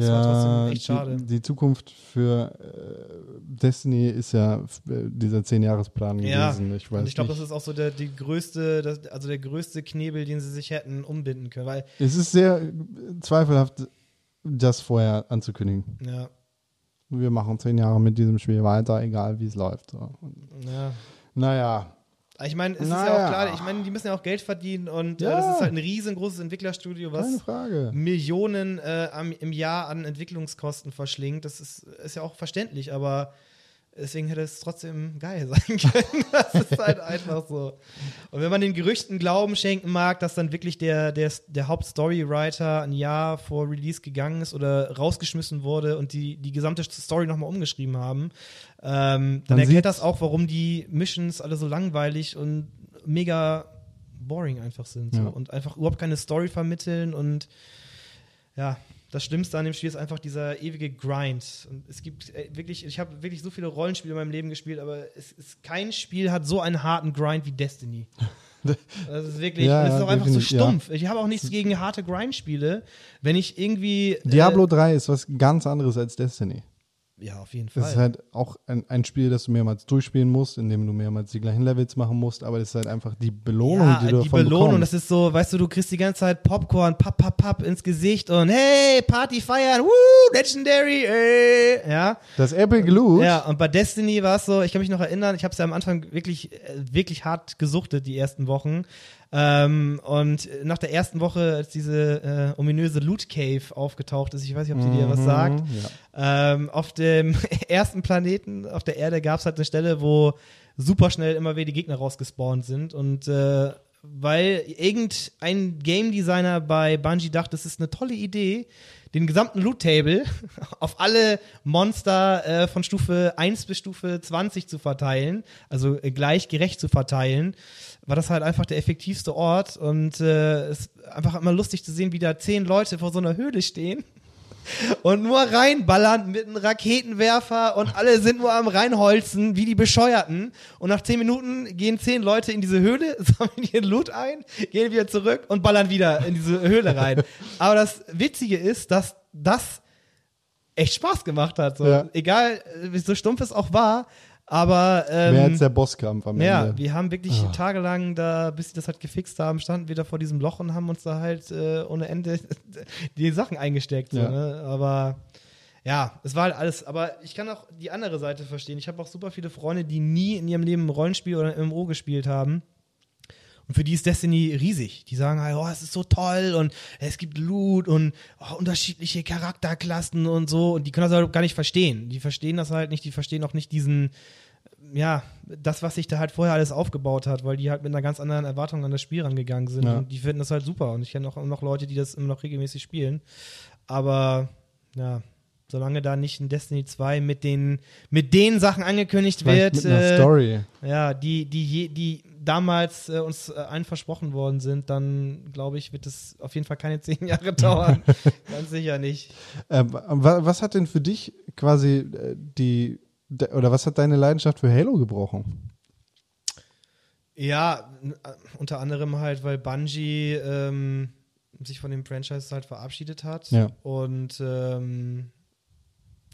das war trotzdem echt schade. Die, die Zukunft für äh, Destiny ist ja äh, dieser 10-Jahres-Plan Ja, gewesen. Ich weiß und ich glaube, das ist auch so der, die größte, das, also der größte Knebel, den sie sich hätten umbinden können, weil, es ist sehr zweifelhaft, das vorher anzukündigen. ja, Wir machen 10 Jahre mit diesem Spiel weiter, egal wie es läuft. So. Ja. naja, Ich meine, es ist ja Naja. auch klar, ich meine, die müssen ja auch Geld verdienen und äh, Ja. das ist halt ein riesengroßes Entwicklerstudio, was. Millionen äh, am, im Jahr an Entwicklungskosten verschlingt. Das ist, ist ja auch verständlich, aber deswegen hätte es trotzdem geil <laughs> sein können. Das ist halt einfach so. Und wenn man den Gerüchten Glauben schenken mag, dass dann wirklich der, der, der Hauptstorywriter ein Jahr vor Release gegangen ist oder rausgeschmissen wurde und die, die gesamte Story nochmal umgeschrieben haben, ähm, dann Man erklärt das auch, warum die Missions alle so langweilig und mega boring einfach sind. So. Ja. Und einfach überhaupt keine Story vermitteln und ja, das Schlimmste an dem Spiel ist einfach dieser ewige Grind. Und es gibt äh, wirklich, ich habe wirklich so viele Rollenspiele in meinem Leben gespielt, aber es ist, kein Spiel hat so einen harten Grind wie Destiny. <laughs> Das ist wirklich, Ja, es ist auch einfach so definitiv, ja. stumpf. Ich habe auch nichts gegen harte Grind-Spiele. Wenn ich irgendwie. äh, Diablo 3 ist was ganz anderes als Destiny. Ja, auf jeden Das ist Fall. halt auch ein, ein Spiel, das du mehrmals durchspielen musst, in dem du mehrmals die gleichen Levels machen musst, aber das ist halt einfach die Belohnung, ja, die du die davon Belohnung, bekommst. das ist so, weißt du, du kriegst die ganze Zeit Popcorn, papp, papp, papp ins Gesicht und hey, Party feiern, woo, Legendary, ey, ja. Das Epic Loot, Ja, und bei Destiny war es so, ich kann mich noch erinnern, ich habe es ja am Anfang wirklich, äh, wirklich hart gesuchtet, die ersten Wochen. Ähm, und nach der ersten Woche, als diese äh, ominöse Loot Cave aufgetaucht ist, ich weiß nicht, ob sie dir was sagt, Mhm, ja. ähm, auf dem <laughs> ersten Planeten, auf der Erde, gab es halt eine Stelle, wo super schnell immer wieder die Gegner rausgespawnt sind. Und äh, weil irgendein Game Designer bei Bungie dachte, das ist eine tolle Idee, den gesamten Loot Table <laughs> auf alle Monster äh, von Stufe 1 bis Stufe 20 zu verteilen, also äh, gleich gerecht zu verteilen, war das halt einfach der effektivste Ort. Und äh, es ist einfach immer lustig zu sehen, wie da zehn Leute vor so einer Höhle stehen und nur reinballern mit einem Raketenwerfer und alle sind nur am reinholzen, wie die Bescheuerten. Und nach zehn Minuten gehen zehn Leute in diese Höhle, <laughs> sammeln ihren Loot ein, gehen wieder zurück und ballern wieder in diese Höhle rein. Aber das Witzige ist, dass das echt Spaß gemacht hat. So. Ja. Egal, äh, wie so stumpf es auch war, Aber ähm, Mehr als der Bosskampf am ja, Ende. wir haben wirklich Ah. tagelang da, bis sie das halt gefixt haben, standen wir da vor diesem Loch und haben uns da halt äh, ohne Ende <laughs> die Sachen eingesteckt. So, Ja. ne? Aber ja, es war halt alles. Aber ich kann auch die andere Seite verstehen. Ich habe auch super viele Freunde, die nie in ihrem Leben ein Rollenspiel oder ein MMO gespielt haben. Und für die ist Destiny riesig. Die sagen halt, oh, es ist so toll und es gibt Loot und oh, unterschiedliche Charakterklassen und so. Und die können das halt gar nicht verstehen. Die verstehen das halt nicht. Die verstehen auch nicht diesen, ja, das, was sich da halt vorher alles aufgebaut hat, weil die halt mit einer ganz anderen Erwartung an das Spiel rangegangen sind. Ja. Und die finden das halt super. Und ich kenne auch noch Leute, die das immer noch regelmäßig spielen. Aber, ja, solange da nicht ein Destiny 2 mit den, mit den Sachen angekündigt Vielleicht wird, mit einer äh, Story. ja, die, die, die damals äh, uns äh, allen versprochen worden sind, dann glaube ich, wird es auf jeden Fall keine <laughs> zehn Jahre dauern. <laughs> Ganz sicher nicht. Äh, wa- was hat denn für dich quasi äh, die, de, oder was hat deine Leidenschaft für Halo gebrochen? Ja, äh, unter anderem halt, weil Bungie ähm, sich von dem Franchise halt verabschiedet hat Ja. und ähm,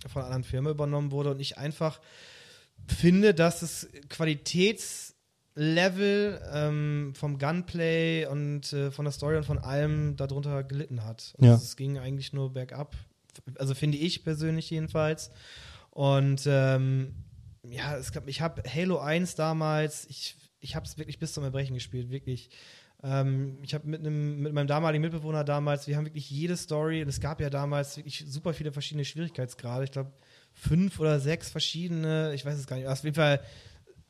von einer anderen Firma übernommen wurde und ich einfach finde, dass das Qualitätslevel ähm, vom Gunplay und äh, von der Story und von allem darunter gelitten hat. Also Ja. Es ging eigentlich nur bergab, also finde ich persönlich jedenfalls. Und ähm, ja, es gab, ich habe Halo 1 damals, ich, ich habe es wirklich bis zum Erbrechen gespielt, wirklich. Ähm, ich habe mit, einem- mit meinem damaligen Mitbewohner damals, wir haben wirklich jede Story, und es gab ja damals wirklich super viele verschiedene Schwierigkeitsgrade. Ich glaube, fünf oder sechs verschiedene, ich weiß es gar nicht, auf jeden Fall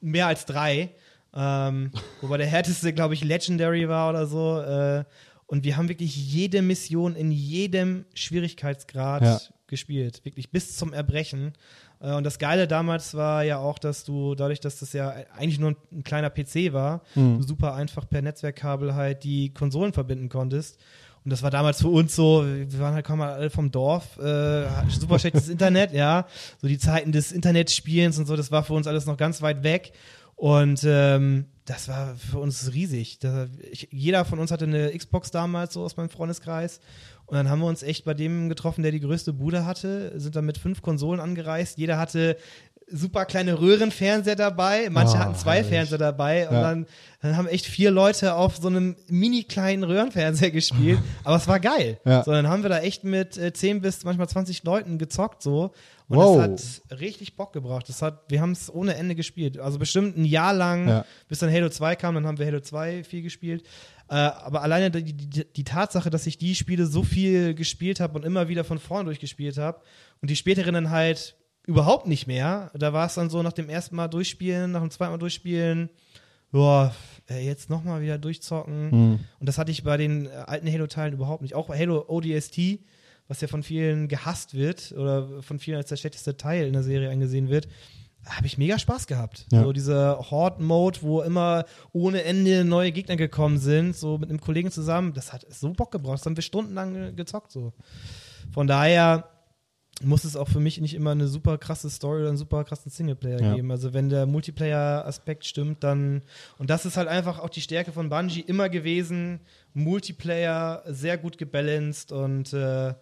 mehr als drei. Ähm, wobei der härteste, glaube ich, Legendary war oder so. Äh, und wir haben wirklich jede Mission in jedem Schwierigkeitsgrad Ja. gespielt. Wirklich bis zum Erbrechen. Äh, und das Geile damals war ja auch, dass du, dadurch, dass das ja eigentlich nur ein, ein kleiner PC war, Mhm. du super einfach per Netzwerkkabel halt die Konsolen verbinden konntest. Und das war damals für uns so, wir waren halt kaum mal alle vom Dorf, äh, super schlechtes <laughs> Internet, ja. So die Zeiten des Internetspielens und so, das war für uns alles noch ganz weit weg. Und ähm, das war für uns riesig. Da, ich, jeder von uns hatte eine Xbox damals so aus meinem Freundeskreis. Und dann haben wir uns echt bei dem getroffen, der die größte Bude hatte, sind dann mit fünf Konsolen angereist. Jeder hatte super kleine Röhrenfernseher dabei, manche Ah, hatten zwei herrlich. Fernseher dabei und Ja. dann, dann haben echt vier Leute auf so einem mini kleinen Röhrenfernseher gespielt. <laughs> Aber es war geil. Ja. So, dann haben wir da echt mit äh, 10 bis manchmal 20 Leuten gezockt so. Und Wow. das hat richtig Bock gebracht. Das hat, wir haben es ohne Ende gespielt. Also bestimmt ein Jahr lang, Ja. bis dann Halo 2 kam, dann haben wir Halo 2 viel gespielt. Äh, aber alleine die, die, die Tatsache, dass ich die Spiele so viel gespielt habe und immer wieder von vorne durchgespielt habe und die späteren dann halt überhaupt nicht mehr, da war es dann so nach dem ersten Mal durchspielen, nach dem zweiten Mal durchspielen, boah, äh, jetzt nochmal wieder durchzocken. Mhm. Und das hatte ich bei den äh, alten Halo-Teilen überhaupt nicht. Auch bei Halo ODST, was ja von vielen gehasst wird oder von vielen als der schlechteste Teil in der Serie angesehen wird, habe ich mega Spaß gehabt. Ja. So dieser Horde-Mode, wo immer ohne Ende neue Gegner gekommen sind, so mit einem Kollegen zusammen, das hat so Bock gebracht. Das haben wir stundenlang ge- gezockt so. Von daher muss es auch für mich nicht immer eine super krasse Story oder einen super krassen Singleplayer Ja. geben. Also wenn der Multiplayer-Aspekt stimmt, dann und das ist halt einfach auch die Stärke von Bungie immer gewesen. Multiplayer sehr gut gebalanced und äh,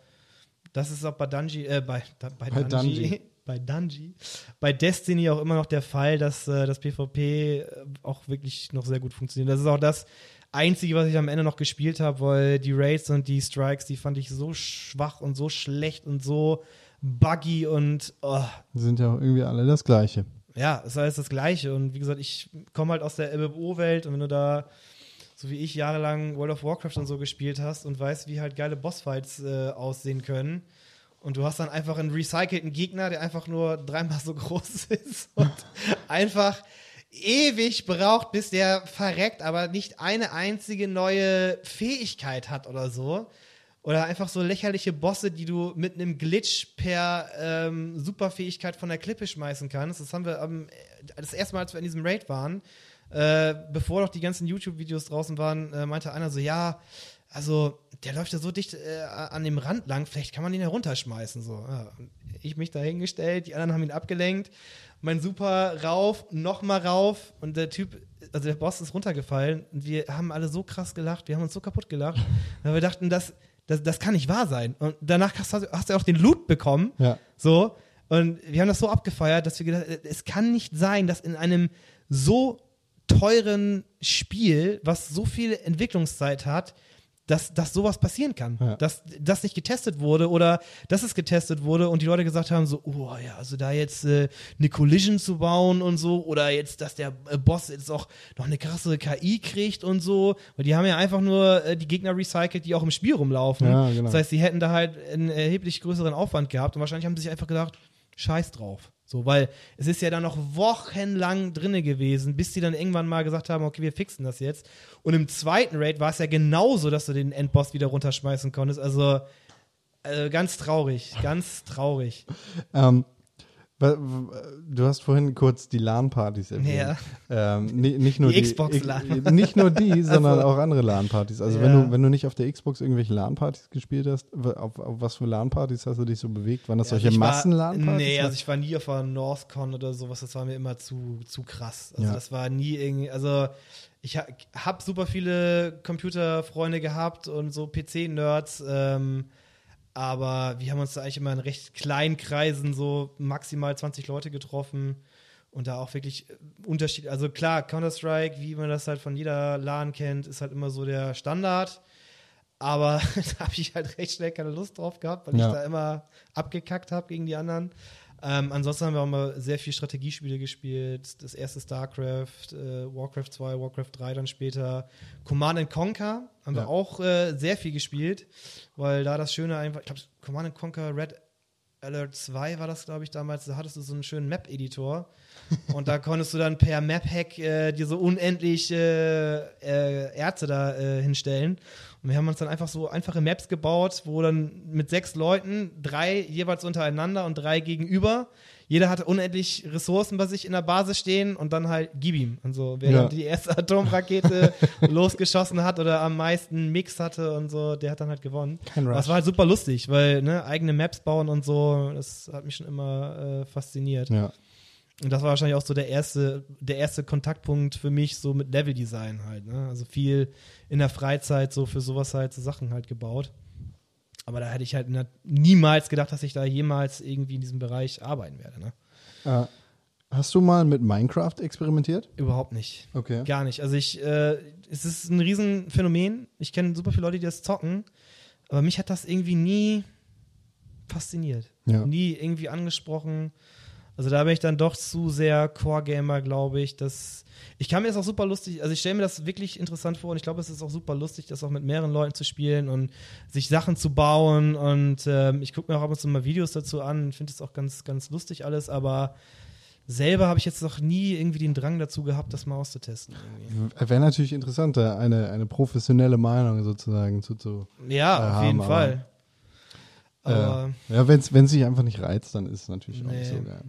das ist auch bei Dungy, äh, bei, da, bei, Bei Dungy, Dungy. <laughs> bei Dungy, bei Destiny auch immer noch der Fall, dass äh, das PvP äh, auch wirklich noch sehr gut funktioniert. Das ist auch das Einzige, was ich am Ende noch gespielt habe, weil die Raids und die Strikes, die fand ich so schwach und so schlecht und so buggy und oh, Die sind ja auch irgendwie alle das Gleiche. ja, es ist alles das Gleiche. Und wie gesagt, ich komme halt aus der MMO-Welt und wenn du da, so wie ich, jahrelang World of Warcraft und so gespielt hast und weißt, wie halt geile Bossfights äh, aussehen können. Und du hast dann einfach einen recycelten Gegner, der einfach nur dreimal so <laughs> groß ist und einfach ewig braucht, bis der verreckt, aber nicht eine einzige neue Fähigkeit hat oder so. Oder einfach so lächerliche Bosse, die du mit einem Glitch per ähm, Superfähigkeit von der Klippe schmeißen kannst. Das haben wir am, das erste Mal, als wir in diesem Raid waren, äh, bevor noch die ganzen YouTube-Videos draußen waren, äh, meinte einer so, ja, also der läuft ja so dicht äh, an dem Rand lang, vielleicht kann man ihn herunterschmeißen. So. Ja, ich mich da hingestellt, die anderen haben ihn abgelenkt. Mein Super rauf, nochmal rauf und der Typ, also der Boss ist runtergefallen und wir haben alle so krass gelacht, wir haben uns so kaputt gelacht, weil wir dachten, das, das, das kann nicht wahr sein. Und danach hast du, hast du auch den Loot bekommen. Ja. So, Und wir haben das so abgefeiert, dass wir gedacht haben, es kann nicht sein, dass in einem so teuren Spiel, was so viel Entwicklungszeit hat, dass, dass sowas passieren kann. Ja. Dass das nicht getestet wurde oder dass es getestet wurde und die Leute gesagt haben, so, oh ja, also da jetzt äh, eine Collision zu bauen und so oder jetzt, dass der äh, Boss jetzt auch noch eine krasse KI kriegt und so. Weil die haben ja einfach nur äh, die Gegner recycelt, die auch im Spiel rumlaufen. Ja, genau. Das heißt, sie hätten da halt einen erheblich größeren Aufwand gehabt und wahrscheinlich haben sie sich einfach gedacht, scheiß drauf. So, weil es ist ja dann noch wochenlang drinne gewesen, bis die dann irgendwann mal gesagt haben, okay, wir fixen das jetzt. Und im zweiten Raid war es ja genauso, dass du den Endboss wieder runterschmeißen konntest. Also, also ganz traurig, ganz traurig. Ähm, du hast vorhin kurz die LAN-Partys erwähnt. Ähm, ni- nicht nur Die die, Xbox-LAN. ich- Nicht nur die, <laughs> sondern Also- auch andere LAN-Partys. Also wenn Ja. du wenn du nicht auf der Xbox irgendwelche LAN-Partys gespielt hast, auf, auf was für LAN-Partys hast du dich so bewegt? Waren das Ja, solche also Massen-LAN-Partys? Nee, also ich war nie auf einer NorthCon oder sowas, das war mir immer zu, zu krass. Also Ja. das war nie irgendwie, also ich ha, habe super viele Computerfreunde gehabt und so PC-Nerds, ähm, aber wir haben uns da eigentlich immer in recht kleinen Kreisen so maximal 20 Leute getroffen und da auch wirklich äh, Unterschied. Also klar, Counter-Strike, wie man das halt von jeder LAN kennt, ist halt immer so der Standard. Aber <laughs> da habe ich halt recht schnell keine Lust drauf gehabt, weil Ja. ich da immer abgekackt habe gegen die anderen. Ähm, ansonsten haben wir auch mal sehr viel Strategiespiele gespielt. Das erste StarCraft, äh, Warcraft 2, Warcraft 3 dann später. Command and Conquer haben Ja. wir auch äh, sehr viel gespielt, weil da das Schöne einfach, ich glaube, Command and Conquer Red Alert 2 war das, glaube ich, damals. Da hattest du so einen schönen Map-Editor. <laughs> und da konntest du dann per Map-Hack äh, dir so unendlich äh, äh, Ärzte da äh, hinstellen. Und wir haben uns dann einfach so einfache Maps gebaut, wo dann mit sechs Leuten, drei jeweils untereinander und drei gegenüber, jeder hatte unendlich Ressourcen bei sich in der Basis stehen und dann halt gib ihm. Und so, wer Ja. die erste <laughs> Atomrakete losgeschossen hat oder am meisten Mix hatte und so, der hat dann halt gewonnen. Kein Rush. es war halt super lustig, weil ne, eigene Maps bauen und so, das hat mich schon immer äh, fasziniert. Ja. Und das war wahrscheinlich auch so der erste, der erste Kontaktpunkt für mich so mit Leveldesign halt. Ne? Also viel in der Freizeit so für sowas halt so Sachen halt gebaut. Aber da hätte ich halt niemals gedacht, dass ich da jemals irgendwie in diesem Bereich arbeiten werde. Ne? Äh, hast du mal mit Minecraft experimentiert? Überhaupt nicht. Okay. Gar nicht. Also ich, äh, es ist ein Riesenphänomen. Ich kenne super viele Leute, die das zocken, aber mich hat das irgendwie nie fasziniert. Ja. Nie irgendwie angesprochen. Also da bin ich dann doch zu sehr Core-Gamer, glaube ich. Dass ich kann mir das auch super lustig, also ich stelle mir das wirklich interessant vor und ich glaube, es ist auch super lustig, das auch mit mehreren Leuten zu spielen und sich Sachen zu bauen. Und ähm, ich gucke mir auch ab und zu mal Videos dazu an, finde es auch ganz, ganz lustig alles, aber selber habe ich jetzt noch nie irgendwie den Drang dazu gehabt, das mal auszutesten. Wäre natürlich interessant, da eine, eine professionelle Meinung sozusagen zu. zu Ja, Ja, auf jeden aber- Fall. Aber äh, ja, wenn es sich einfach nicht reizt, dann ist es natürlich auch nicht Nee. so geil.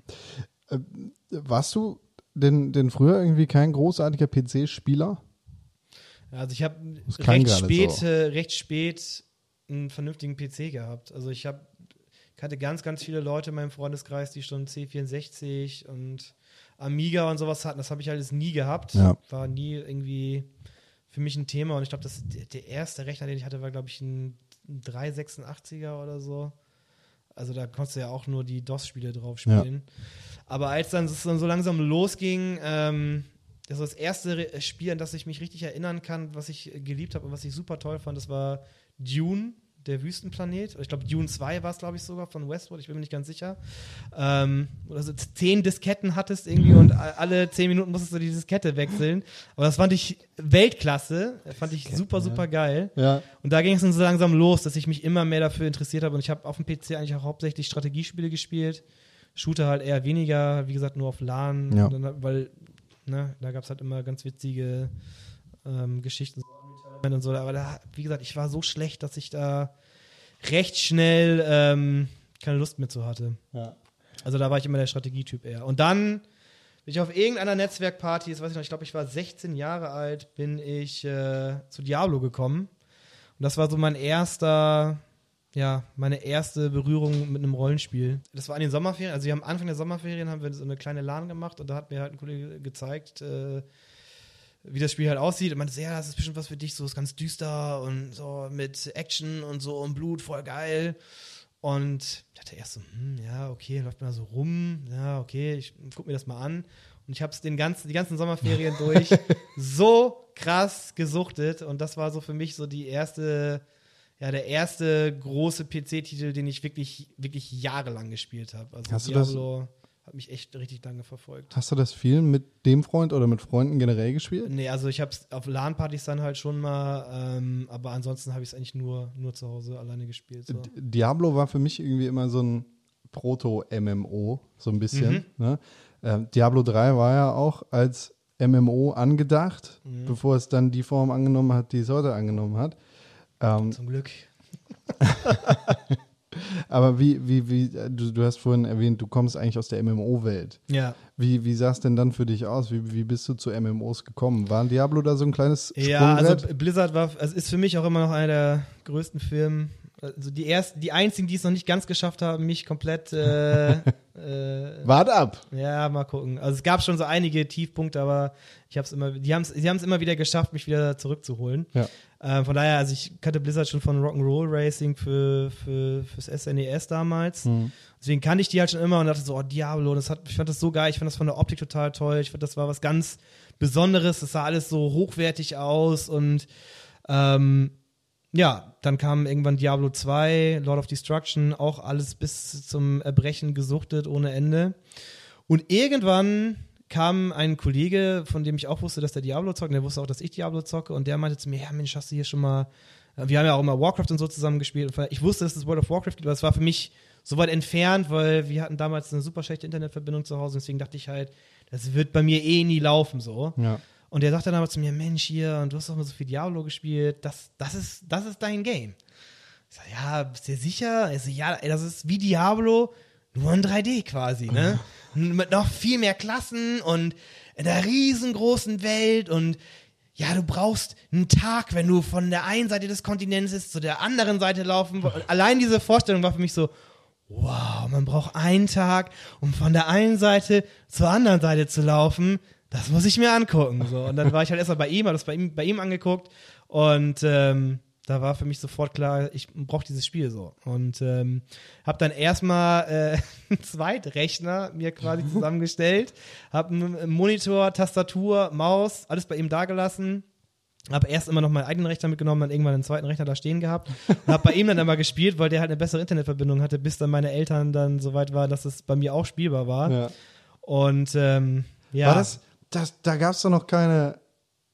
Äh, warst du denn, denn früher irgendwie kein großartiger PC-Spieler? Also ich habe recht spät, so. äh, recht spät einen vernünftigen PC gehabt. Also ich habe hatte ganz, ganz viele Leute in meinem Freundeskreis, die schon C64 und Amiga und sowas hatten. Das habe ich alles nie gehabt. Ja. War nie irgendwie für mich ein Thema. Und ich glaube, der erste Rechner, den ich hatte, war, glaube ich, ein 386er oder so. Also da konntest du ja auch nur die DOS-Spiele drauf Ja. spielen. Aber als dann es dann so langsam losging, ähm, das war das erste Spiel, an das ich mich richtig erinnern kann, was ich geliebt habe und was ich super toll fand, das war Dune, der Wüstenplanet. Ich glaube, Dune 2 war es, glaube ich, sogar von Westwood, ich bin mir nicht ganz sicher. Ähm, oder so zehn Disketten hattest irgendwie und alle zehn Minuten musstest du die Diskette wechseln. Aber das fand ich Weltklasse, fand ich super, super geil. Ja. Und da ging es dann so langsam los, dass ich mich immer mehr dafür interessiert habe. Und ich habe auf dem PC eigentlich auch hauptsächlich Strategiespiele gespielt. Shooter halt eher weniger, wie gesagt, nur auf LAN. Ja. Dann, weil, ne, da gab es halt immer ganz witzige ähm, Geschichten und so. Aber da, wie gesagt, ich war so schlecht, dass ich da recht schnell ähm, keine Lust mehr zu hatte. ja. Also da war ich immer der Strategietyp eher. Und dann bin ich auf irgendeiner Netzwerkparty, das weiß ich noch, ich glaube, ich war 16 Jahre alt, bin ich äh, zu Diablo gekommen. Und das war so mein erster, ja, meine erste Berührung mit einem Rollenspiel. Das war an den Sommerferien, also wir haben Anfang der Sommerferien haben wir so eine kleine LAN gemacht und da hat mir halt ein Kollege gezeigt, äh, wie das Spiel halt aussieht. Und meinte, so, ja, das ist bestimmt was für dich, so ist ganz düster und so mit Action und so und Blut, voll geil. Und ich dachte erst so, hm, ja, okay, läuft mal so rum, ja, okay, ich guck mir das mal an. Und ich habe es den ganzen, die ganzen Sommerferien <laughs> durch so krass gesuchtet. Und das war so für mich so die erste, ja, der erste große PC-Titel, den ich wirklich, wirklich jahrelang gespielt habe. Also Hast du das- Diablo hat mich echt richtig lange verfolgt. Hast du das viel mit dem Freund oder mit Freunden generell gespielt? Nee, also ich habe es auf LAN-Partys dann halt schon mal, ähm, aber ansonsten habe ich es eigentlich nur, nur zu Hause alleine gespielt. So. Diablo war für mich irgendwie immer so ein Proto-MMO, so ein bisschen. Ne? Ähm, Diablo 3 war ja auch als MMO angedacht, bevor es dann die Form angenommen hat, die es heute angenommen hat. Ähm, Zum Glück. <laughs> aber wie, wie, wie, du, du hast vorhin erwähnt, du kommst eigentlich aus der MMO-Welt. Ja. Wie, wie sah es denn dann für dich aus? Wie, wie bist du zu MMOs gekommen? War Diablo da so ein kleines Ja, also Blizzard war, also ist für mich auch immer noch einer der größten Firmen. Also die ersten, die einzigen, die es noch nicht ganz geschafft haben, mich komplett, äh, <laughs> äh, Wart ab! ja, mal gucken. Also es gab schon so einige Tiefpunkte, aber ich habe es immer, die haben es, es immer wieder geschafft, mich wieder zurückzuholen. Ja. Ähm, von daher, also ich kannte Blizzard schon von Rock'n'Roll Racing für, für, fürs SNES damals. Deswegen kannte ich die halt schon immer und dachte so, oh, Diablo, das hat, ich fand das so geil, ich fand das von der Optik total toll, ich fand, das war was ganz Besonderes, das sah alles so hochwertig aus und ähm, ja, dann kam irgendwann Diablo 2, Lord of Destruction, auch alles bis zum Erbrechen gesuchtet ohne Ende. Und irgendwann kam ein Kollege, von dem ich auch wusste, dass der Diablo zockt, und der wusste auch, dass ich Diablo zocke, und der meinte zu mir, ja Mensch, hast du hier schon mal, wir haben ja auch immer Warcraft und so zusammen gespielt, ich wusste, dass es World of Warcraft gibt, aber es war für mich so weit entfernt, weil wir hatten damals eine super schlechte Internetverbindung zu Hause, deswegen dachte ich halt, das wird bei mir eh nie laufen, so. Ja. Und der sagte dann aber zu mir, Mensch, hier, und du hast doch mal so viel Diablo gespielt, das, das, ist, das ist dein Game. Ich sag, ja, bist du sicher? Er so, ja, ey, das ist wie Diablo, nur in 3D quasi, ne? <laughs> Mit noch viel mehr Klassen und in einer riesengroßen Welt und ja, du brauchst einen Tag, wenn du von der einen Seite des Kontinents ist, zu der anderen Seite laufen. Und <laughs> allein diese Vorstellung war für mich so, wow, man braucht einen Tag, um von der einen Seite zur anderen Seite zu laufen. Das muss ich mir angucken. So. Und dann war ich halt erstmal bei ihm, habe das bei ihm, bei ihm angeguckt und ähm, da war für mich sofort klar, ich brauche dieses Spiel so. Und ähm, habe dann erstmal äh, <laughs> einen Zweitrechner mir quasi <laughs> zusammengestellt, habe einen Monitor, Tastatur, Maus, alles bei ihm dagelassen. Habe erst immer noch meinen eigenen Rechner mitgenommen, dann irgendwann einen zweiten Rechner da stehen gehabt und habe bei ihm dann immer gespielt, weil der halt eine bessere Internetverbindung hatte, bis dann meine Eltern dann so weit waren, dass es bei mir auch spielbar war. ja. Und ähm, ja, War das, das da gab es doch noch keine,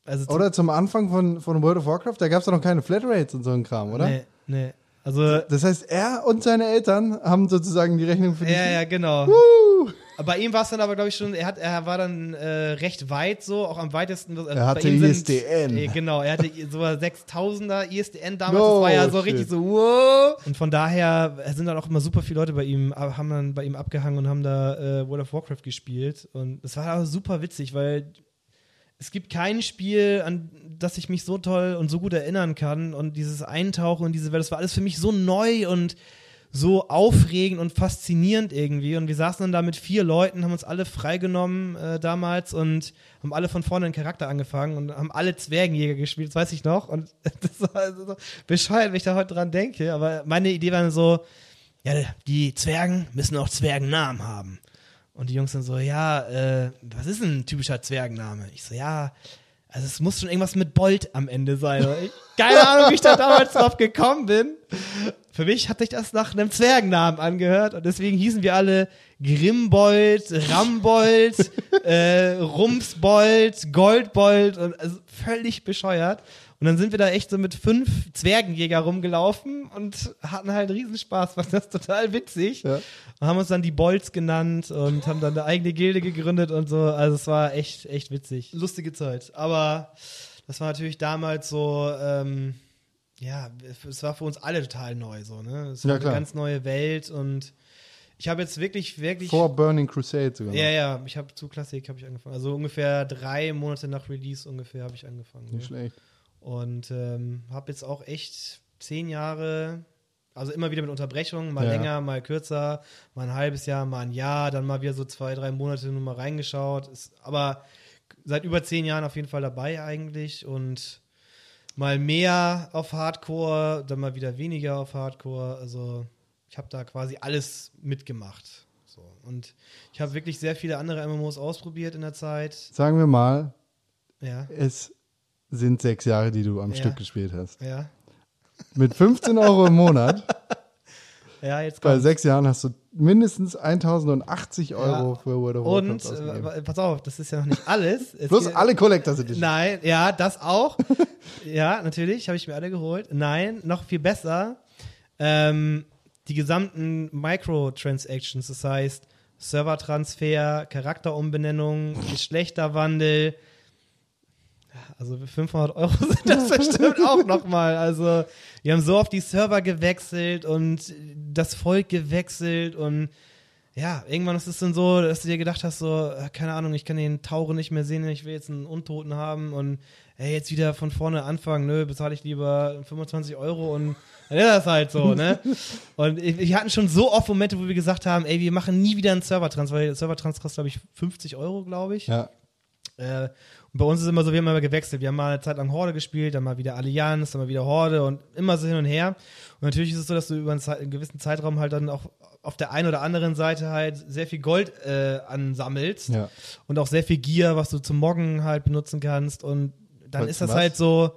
also zum- oder zum Anfang von, von World of Warcraft, da gab es doch noch keine Flatrates und so ein Kram, oder? Nee, nee. Also Das heißt, er und seine Eltern haben sozusagen die Rechnung für dich. Ja, ja, genau. Bei ihm war es dann aber, glaube ich, schon, er, hat, er war dann äh, recht weit so, auch am weitesten. Also Er hatte ISDN. Äh, genau, er hatte so 6000er ISDN damals, No das war ja so shit. richtig so, wow. Und von daher sind dann auch immer super viele Leute bei ihm, äh, haben dann bei ihm abgehangen und haben da äh, World of Warcraft gespielt. Und es war super witzig, weil es gibt kein Spiel, an das ich mich so toll und so gut erinnern kann. Und dieses Eintauchen in diese Welt, das war alles für mich so neu und so aufregend und faszinierend irgendwie. Und wir saßen dann da mit vier Leuten, haben uns alle freigenommen äh, damals und haben alle von vorne einen Charakter angefangen und haben alle Zwergenjäger gespielt, das weiß ich noch. Und <laughs> das war also so bescheuert, wenn ich da heute dran denke. Aber meine Idee war so, ja, die Zwergen müssen auch Zwergennamen haben. Und die Jungs dann so, ja, äh, was ist ein typischer Zwergenname? Ich so, ja, also es muss schon irgendwas mit Bolt am Ende sein. Keine Ahnung, wie ich da damals drauf gekommen bin. Für mich hat sich das nach einem Zwergennamen angehört und deswegen hießen wir alle Grimbold, Rambold, äh, Rumsbold, Goldbold und also völlig bescheuert. Und dann sind wir da echt so mit fünf Zwergenjäger rumgelaufen und hatten halt Riesenspaß, fand das total witzig. Ja. Und haben uns dann die Bolts genannt und haben dann eine eigene Gilde gegründet und so. Also es war echt, echt witzig. Lustige Zeit. Aber das war natürlich damals so, ähm, ja, es war für uns alle total neu so, ne? Es war Ja, klar. eine ganz neue Welt und ich habe jetzt wirklich, wirklich. Vor Burning Crusade sogar. ja, ja, ich habe zu Klassik habe ich angefangen. Also ungefähr drei Monate nach Release ungefähr habe ich angefangen. Nicht ne? schlecht. Und ähm, habe jetzt auch echt zehn Jahre, also immer wieder mit Unterbrechungen, mal Ja. länger, mal kürzer, mal ein halbes Jahr, mal ein Jahr, dann mal wieder so zwei, drei Monate nur mal reingeschaut. Ist, aber seit über zehn Jahren auf jeden Fall dabei eigentlich und mal mehr auf Hardcore, dann mal wieder weniger auf Hardcore. Also ich habe da quasi alles mitgemacht. So. Und ich habe wirklich sehr viele andere MMOs ausprobiert in der Zeit. Sagen wir mal, Ja, es sind sechs Jahre, die du am Ja. Stück gespielt hast. ja. Mit 15 Euro im Monat, <laughs> Ja, jetzt bei kommt. sechs Jahren hast du mindestens 1080 Euro für World of Warcraft Und, ausgegeben. äh, pass auf, das ist ja noch nicht alles. <laughs> Es Plus geht- alle Collectors Edition. Nein, ja, das auch. <laughs> ja, natürlich, habe ich mir alle geholt. Nein, noch viel besser. Ähm, die gesamten Microtransactions, das heißt Servertransfer, Charakterumbenennung, Geschlechterwandel. Also 500 Euro <laughs> sind das bestimmt auch nochmal. Also wir haben so oft die Server gewechselt und das Volk gewechselt und ja, irgendwann ist es dann so, dass du dir gedacht hast, so, äh, keine Ahnung, ich kann den Tauren nicht mehr sehen, ich will jetzt einen Untoten haben und ey, jetzt wieder von vorne anfangen, nö, bezahle ich lieber 25 Euro und dann ist das halt so, ne? <laughs> Und wir hatten schon so oft Momente, wo wir gesagt haben, ey, wir machen nie wieder einen Servertrans, weil der Servertrans kostet, glaube ich, 50 Euro, glaube ich. Ja. Äh, und bei uns ist immer so, wir haben immer gewechselt. Wir haben mal eine Zeit lang Horde gespielt, dann mal wieder Allianz, dann mal wieder Horde und immer so hin und her. Und natürlich ist es so, dass du über einen, einen gewissen Zeitraum halt dann auch auf der einen oder anderen Seite halt sehr viel Gold äh, ansammelst Ja. und auch sehr viel Gear, was du zum Moggen halt benutzen kannst. Und dann Was- ist das was? halt so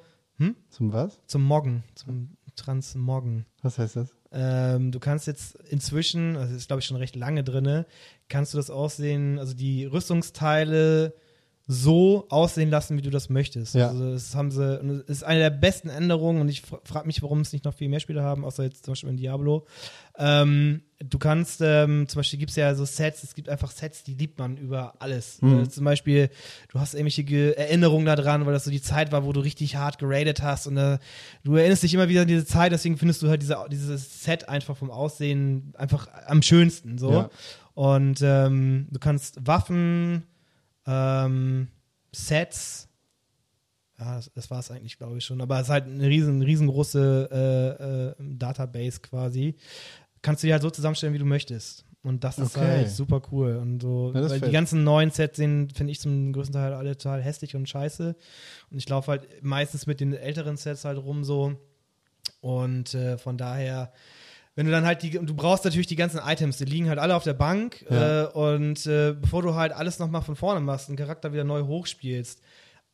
Zum was? zum Moggen, zum Transmoggen. Was heißt das? Ähm, du kannst jetzt inzwischen, also das ist glaube ich schon recht lange drinne, kannst du das aussehen, also die Rüstungsteile so aussehen lassen, wie du das möchtest. Ja. Also das haben sie, es ist eine der besten Änderungen und ich frage mich, warum es nicht noch viel mehr Spiele haben, außer jetzt zum Beispiel in Diablo. Ähm, du kannst, ähm, zum Beispiel gibt es ja so Sets, es gibt einfach Sets, die liebt man über alles. Mhm. Äh, zum Beispiel, du hast irgendwelche Ge- Erinnerungen daran, weil das so die Zeit war, wo du richtig hart geradet hast und äh, du erinnerst dich immer wieder an diese Zeit, deswegen findest du halt diese, dieses Set einfach vom Aussehen einfach am schönsten. So. Ja. Und ähm, du kannst Waffen, ähm, Sets, ja, das, das war es eigentlich, glaube ich schon, aber es ist halt eine riesen, riesengroße äh, äh, Database quasi. Kannst du die halt so zusammenstellen, wie du möchtest. Und das ist Okay. halt super cool. Und so, Ja, weil die ganzen neuen Sets sehen, finde ich zum größten Teil alle total hässlich und scheiße. Und ich laufe halt meistens mit den älteren Sets halt rum so. Und äh, von daher, wenn du dann halt die, und du brauchst natürlich die ganzen Items, die liegen halt alle auf der Bank. Ja. Äh, und äh, bevor du halt alles nochmal von vorne machst, einen Charakter wieder neu hochspielst,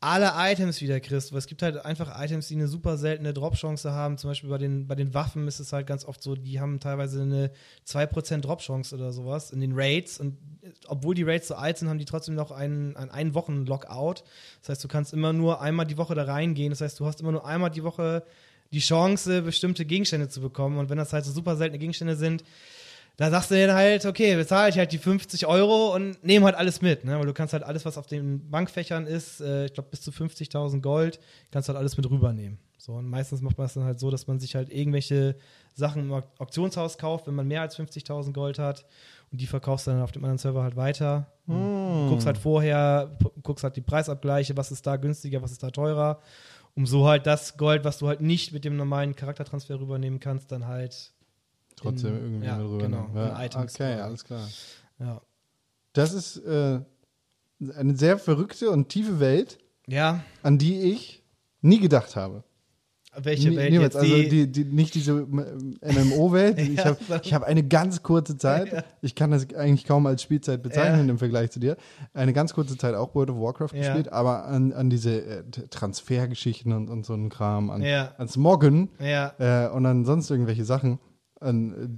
alle Items wieder kriegst, weil es gibt halt einfach Items, die eine super seltene Drop-Chance haben. Zum Beispiel bei den, bei den Waffen ist es halt ganz oft so, die haben teilweise eine 2% Drop-Chance oder sowas in den Raids. Und äh, obwohl die Raids so alt sind, haben die trotzdem noch einen, einen, einen Wochen Lockout. Das heißt, du kannst immer nur einmal die Woche da reingehen. Das heißt, du hast immer nur einmal die Woche die Chance, bestimmte Gegenstände zu bekommen. Und wenn das halt so super seltene Gegenstände sind, da sagst du dann halt, okay, bezahle ich halt die 50 Euro und nehme halt alles mit, ne? Weil du kannst halt alles, was auf den Bankfächern ist, äh, ich glaube bis zu 50.000 Gold, kannst du halt alles mit rübernehmen. So, und meistens macht man es dann halt so, dass man sich halt irgendwelche Sachen im Auk- Auktionshaus kauft, wenn man mehr als 50.000 Gold hat und die verkaufst du dann auf dem anderen Server halt weiter. Und Guckst halt vorher, guckst halt die Preisabgleiche, was ist da günstiger, was ist da teurer, um so halt das Gold, was du halt nicht mit dem normalen Charaktertransfer rübernehmen kannst, dann halt Trotzdem In- irgendwie ja, rüber. genau, in Items okay, quasi. alles klar. ja. Das ist äh, eine sehr verrückte und tiefe Welt, Ja, an die ich nie gedacht habe. Welche Welt niemals. jetzt also die, die, die, nicht diese MMO-Welt. <laughs> ich Ja, habe ich hab eine ganz kurze Zeit, Ja. ich kann das eigentlich kaum als Spielzeit bezeichnen Ja. im Vergleich zu dir, eine ganz kurze Zeit auch World of Warcraft gespielt, aber an, an diese äh, Transfergeschichten und, und so einen Kram, an, ans Moggen ja, äh, und an sonst irgendwelche Sachen, an, äh,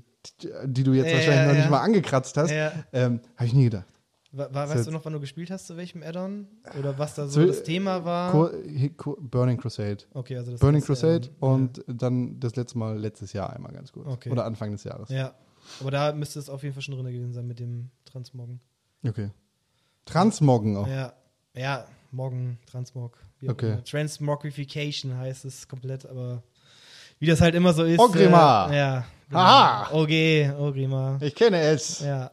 die, die du jetzt wahrscheinlich noch nicht mal angekratzt hast, ähm, habe ich nie gedacht. Wa- wa- jetzt- weißt du noch, wann du gespielt hast, zu welchem Add-on? Oder was da so das Thema war? Co Co Burning Crusade. okay, also das Burning erste Crusade und dann das letzte Mal letztes Jahr einmal ganz kurz. Okay. Oder Anfang des Jahres. Ja. ja. Aber da müsste es auf jeden Fall schon drin gewesen sein mit dem Transmoggen. Okay. Transmoggen auch. Ja, ja, Morgen, Transmog. auch Okay. Transmogrification heißt es komplett, aber wie das halt immer so ist. Ogrima. Äh, ja. genau. Aha. OG, Ogrima. Ich kenne es. Ja.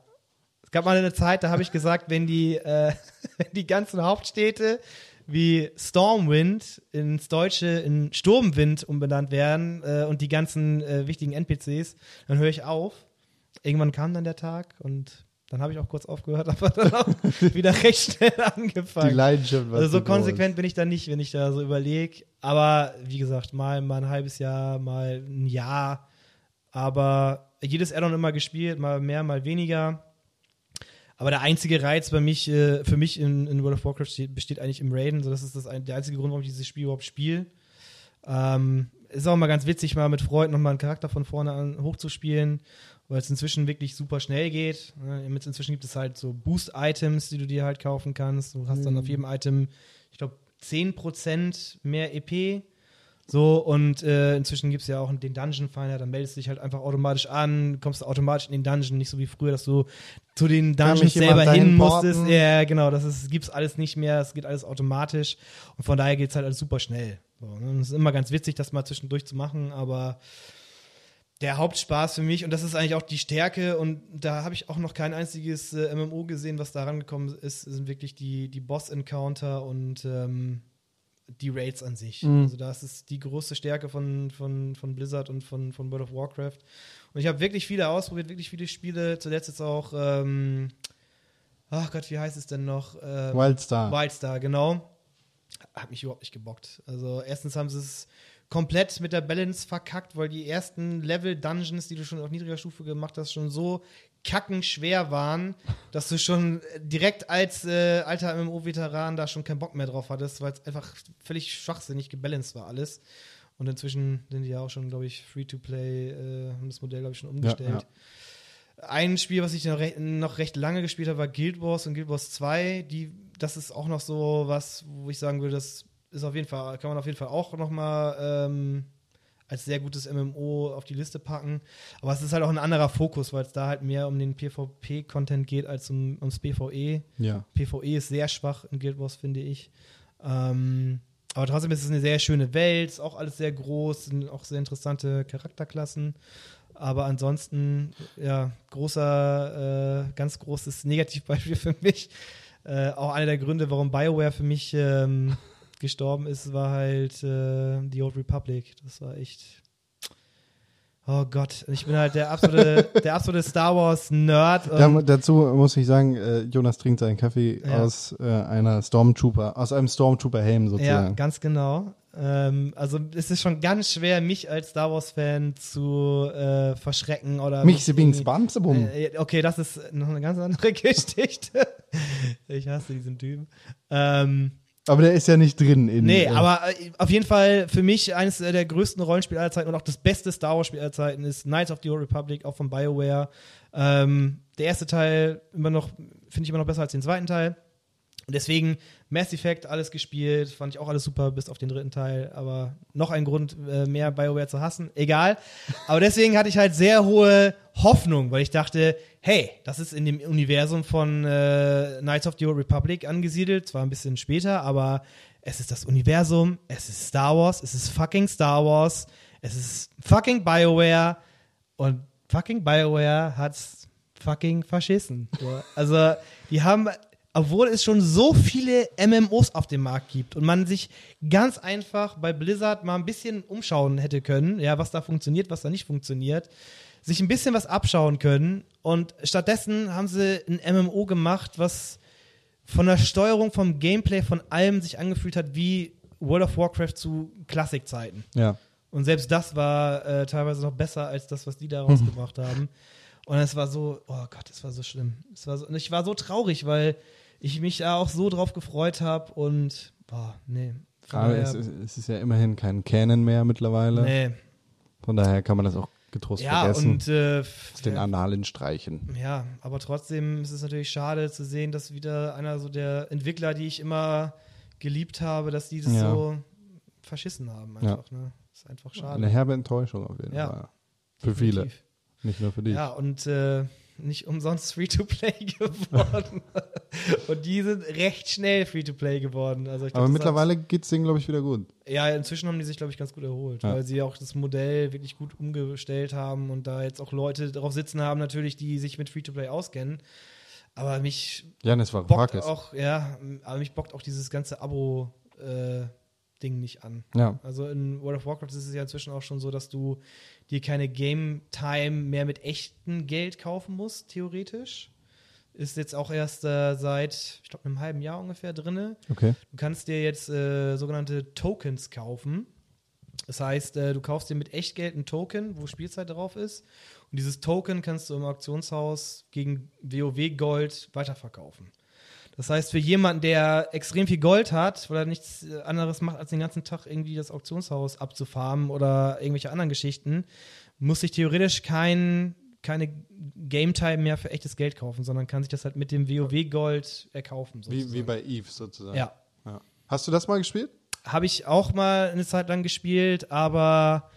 Es gab mal eine Zeit, da habe ich gesagt, wenn die, äh, <laughs> wenn die ganzen Hauptstädte wie Stormwind ins Deutsche in Sturmwind umbenannt werden äh, und die ganzen äh, wichtigen NPCs, dann höre ich auf. Irgendwann kam dann der Tag und dann habe ich auch kurz aufgehört, <laughs> aber dann auch wieder recht schnell Die angefangen. Leidenschaft war Also so konsequent bin ich da nicht, wenn ich da so überlege. Aber wie gesagt, mal, mal ein halbes Jahr, mal ein Jahr. aber jedes Addon immer gespielt, mal mehr, mal weniger. Aber der einzige Reiz bei mich, äh, für mich in, in World of Warcraft steht, besteht eigentlich im Raiden. So, das ist das der einzige Grund, warum ich dieses Spiel überhaupt spiele. Ähm, ist auch mal ganz witzig, mal mit Freunden nochmal einen Charakter von vorne an hochzuspielen, weil es inzwischen wirklich super schnell geht. Ne, Inzwischen gibt es halt so Boost-Items, die du dir halt kaufen kannst. Du hast dann auf jedem Item, ich glaube, 10% mehr EP. So, und äh, inzwischen gibt es ja auch den Dungeon Finder, dann meldest du dich halt einfach automatisch an, kommst automatisch in den Dungeon, nicht so wie früher, dass du zu den Dungeons selber hin musstest. Ja, genau, das ist, gibt's alles nicht mehr, es geht alles automatisch und von daher geht es halt alles super schnell. So, ne? Es ist immer ganz witzig, das mal zwischendurch zu machen, aber der Hauptspaß für mich und das ist eigentlich auch die Stärke und da habe ich auch noch kein einziges äh, MMO gesehen, was da rangekommen ist, sind wirklich die, die Boss-Encounter und ähm, die Raids an sich. Also das ist die große Stärke von, von, von Blizzard und von, von World of Warcraft. Und ich habe wirklich viele ausprobiert, wirklich viele Spiele. Zuletzt jetzt auch, ähm, ach Gott, wie heißt es denn noch? Ähm, Wildstar. Wildstar, genau. Hat mich überhaupt nicht gebockt. Also erstens haben sie es komplett mit der Balance verkackt, weil die ersten Level-Dungeons, die du schon auf niedriger Stufe gemacht hast, schon so kackenschwer waren, dass du schon direkt als äh, alter MMO-Veteran da schon keinen Bock mehr drauf hattest, weil es einfach völlig schwachsinnig gebalanced war alles. Und inzwischen sind die ja auch schon, glaube ich, Free-to-Play, äh, haben das Modell, glaube ich, schon umgestellt. Ein Spiel, was ich noch recht, noch recht lange gespielt habe, war Guild Wars und Guild Wars 2. Die, das ist auch noch so was, wo ich sagen würde, das ist auf jeden Fall, kann man auf jeden Fall auch noch mal ähm, als sehr gutes MMO auf die Liste packen. Aber es ist halt auch ein anderer Fokus, weil es da halt mehr um den PvP-Content geht als um, ums PvE. Ja. PvE ist sehr schwach in Guild Wars, finde ich. Ähm, aber trotzdem ist es eine sehr schöne Welt, ist auch alles sehr groß, sind auch sehr interessante Charakterklassen. Aber ansonsten, ja, großer, äh, ganz großes Negativbeispiel <laughs> für mich. Äh, auch einer der Gründe, warum BioWare für mich ähm, gestorben ist, war halt äh, The Old Republic. Das war echt. Oh Gott, ich bin halt der absolute, <laughs> der absolute Star Wars Nerd. Da, dazu muss ich sagen, äh, Jonas trinkt seinen Kaffee Ja. aus äh, einer Stormtrooper, aus einem Stormtrooper-Helm Ja, sozusagen. ganz genau. Ähm, also es ist schon ganz schwer, mich als Star Wars-Fan zu äh, verschrecken oder Mich bings bamsebum. Äh, okay, das ist noch eine ganz andere <laughs> Geschichte. ich hasse diesen Typen. Ähm, Aber der ist ja nicht drin in. nee, äh, aber äh, auf jeden Fall für mich eines der größten Rollenspiele aller Zeiten und auch das beste Star Wars-Spiel aller Zeiten ist Knights of the Old Republic, auch von BioWare. Ähm, der erste Teil immer noch, finde ich immer noch besser als den zweiten Teil. Deswegen Mass Effect, alles gespielt, fand ich auch alles super, bis auf den dritten Teil. Aber noch ein Grund, äh, mehr BioWare zu hassen. Egal. Aber deswegen hatte ich halt sehr hohe Hoffnung, weil ich dachte, hey, das ist in dem Universum von äh, Knights of the Old Republic angesiedelt. Zwar ein bisschen später, aber es ist das Universum, es ist Star Wars, es ist fucking Star Wars, es ist fucking BioWare und fucking BioWare hat's fucking verschissen. So. Also, die haben, obwohl es schon so viele MMOs auf dem Markt gibt und man sich ganz einfach bei Blizzard mal ein bisschen umschauen hätte können, ja, was da funktioniert, was da nicht funktioniert, sich ein bisschen was abschauen können und stattdessen haben sie ein MMO gemacht, was von der Steuerung, vom Gameplay, von allem sich angefühlt hat wie World of Warcraft zu Klassikzeiten. ja. Und selbst das war äh, teilweise noch besser als das, was die da rausgebracht haben. Und es war so, oh Gott, es war so schlimm. Es war so, und ich war so traurig, weil ich mich da auch so drauf gefreut habe und boah, nee. Aber es, ist, es ist ja immerhin kein Canon mehr mittlerweile. nee. Von daher kann man das auch getrost Ja, vergessen. und äh, aus den Annalen streichen. Ja, aber trotzdem ist es natürlich schade zu sehen, dass wieder einer so der Entwickler, die ich immer geliebt habe, dass die das Ja. so verschissen haben einfach. Ne? ist einfach schade. Eine herbe Enttäuschung auf jeden Ja. Fall. Für viele, Definitiv. nicht nur für dich. Ja, und äh, nicht umsonst Free-to-Play <laughs> geworden. und die sind recht schnell Free-to-Play geworden. Also ich glaub, Aber mittlerweile geht's denen, glaube ich, wieder gut. Ja, inzwischen haben die sich, glaube ich, ganz gut erholt, Ja. weil sie auch das Modell wirklich gut umgestellt haben und da jetzt auch Leute drauf sitzen haben, natürlich, die sich mit Free-to-Play auskennen. Aber mich Janis war bockt Farkas. auch, ja, aber mich bockt auch dieses ganze Abo-Ding nicht an. Ja. Also in World of Warcraft ist es ja inzwischen auch schon so, dass du dir keine Game Time mehr mit echtem Geld kaufen musst, theoretisch. Ist jetzt auch erst äh, seit, ich glaube, einem halben Jahr ungefähr drinne. Okay. Du kannst dir jetzt äh, sogenannte Tokens kaufen. Das heißt, äh, du kaufst dir mit Echtgeld ein Token, wo Spielzeit drauf ist. Und dieses Token kannst du im Auktionshaus gegen WoW Gold weiterverkaufen. Das heißt, für jemanden, der extrem viel Gold hat, weil er nichts äh, anderes macht, als den ganzen Tag irgendwie das Auktionshaus abzufarmen oder irgendwelche anderen Geschichten, muss sich theoretisch kein, keine Game Time mehr für echtes Geld kaufen, sondern kann sich das halt mit dem WoW-Gold erkaufen. Wie, wie bei Eve sozusagen. Ja. ja. Hast du das mal gespielt? Habe ich auch mal eine Zeit lang gespielt, aber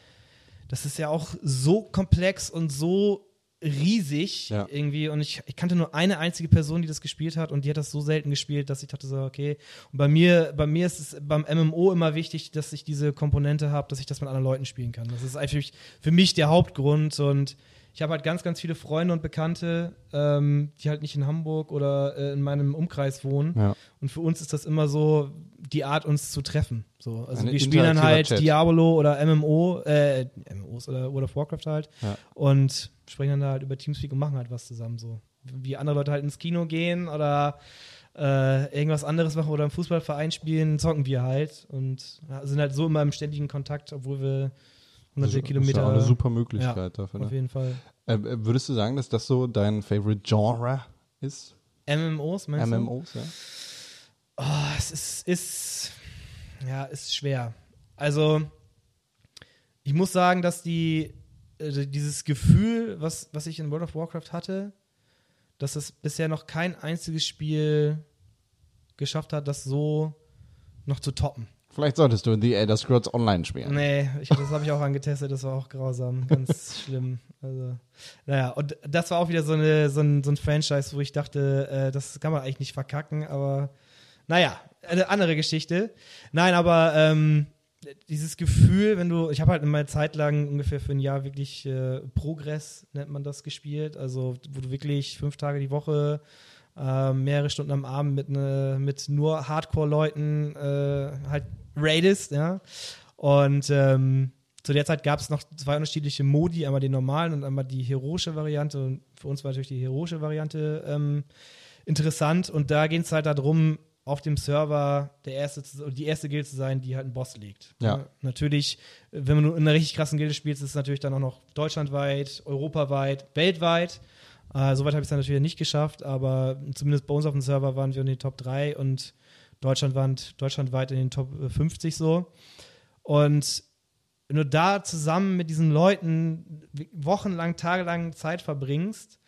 das ist ja auch so komplex und so riesig Ja. irgendwie und ich, ich kannte nur eine einzige Person, die das gespielt hat und die hat das so selten gespielt, dass ich dachte so, okay. Und bei mir, bei mir ist es beim MMO immer wichtig, dass ich diese Komponente habe, dass ich das mit anderen Leuten spielen kann. Das ist eigentlich für mich der Hauptgrund und ich habe halt ganz, ganz viele Freunde und Bekannte, ähm, die halt nicht in Hamburg oder äh, in meinem Umkreis wohnen. Ja. Und für uns ist das immer so die Art, uns zu treffen. So, also Ein wir spielen dann halt Chat. Diablo oder MMO, äh, MMOs oder World of Warcraft halt Ja. und sprechen dann da halt über Teamspeak und machen halt was zusammen so. Wie andere Leute halt ins Kino gehen oder äh, irgendwas anderes machen oder im Fußballverein spielen, zocken wir halt und ja, sind halt so immer im ständigen Kontakt, obwohl wir hunderte Das ist Kilometer. ja auch eine super Möglichkeit Ja, dafür. Auf Ne? jeden Fall. Äh, äh, würdest du sagen, dass das so dein Favorite Genre ist? MMOs, meinst du? MMOs, ja? Oh, es ist, ist, ja, ist schwer. Also, ich muss sagen, dass die, äh, dieses Gefühl, was, was ich in World of Warcraft hatte, dass es bisher noch kein einziges Spiel geschafft hat, das so noch zu toppen. Vielleicht solltest du The Elder Scrolls Online spielen. Nee, ich, das habe ich auch angetestet, das war auch grausam, ganz <laughs> schlimm. Also, naja, und das war auch wieder so, eine, so, ein, so ein Franchise, wo ich dachte, äh, das kann man eigentlich nicht verkacken, aber naja, eine andere Geschichte. Nein, aber ähm, dieses Gefühl, wenn du, ich habe halt in meiner Zeit lang ungefähr für ein Jahr wirklich äh, Progress, nennt man das, gespielt, also wo du wirklich fünf Tage die Woche äh, mehrere Stunden am Abend mit, ne, mit nur Hardcore-Leuten äh, halt raidest, ja. Und ähm, zu der Zeit gab es noch zwei unterschiedliche Modi, einmal den normalen und einmal die heroische Variante. Und für uns war natürlich die heroische Variante ähm, interessant. Und da ging es halt darum, auf dem Server der erste, die erste Guild zu sein, die halt einen Boss legt. Ja. Natürlich, wenn man in einer richtig krassen Gilde spielt, ist es natürlich dann auch noch deutschlandweit, europaweit, weltweit. Äh, Soweit habe ich es dann natürlich nicht geschafft, aber zumindest bei uns auf dem Server waren wir in den Top 3 und Deutschland waren deutschlandweit in den Top äh, 50 so. Und wenn du da zusammen mit diesen Leuten wochenlang, tagelang Zeit verbringst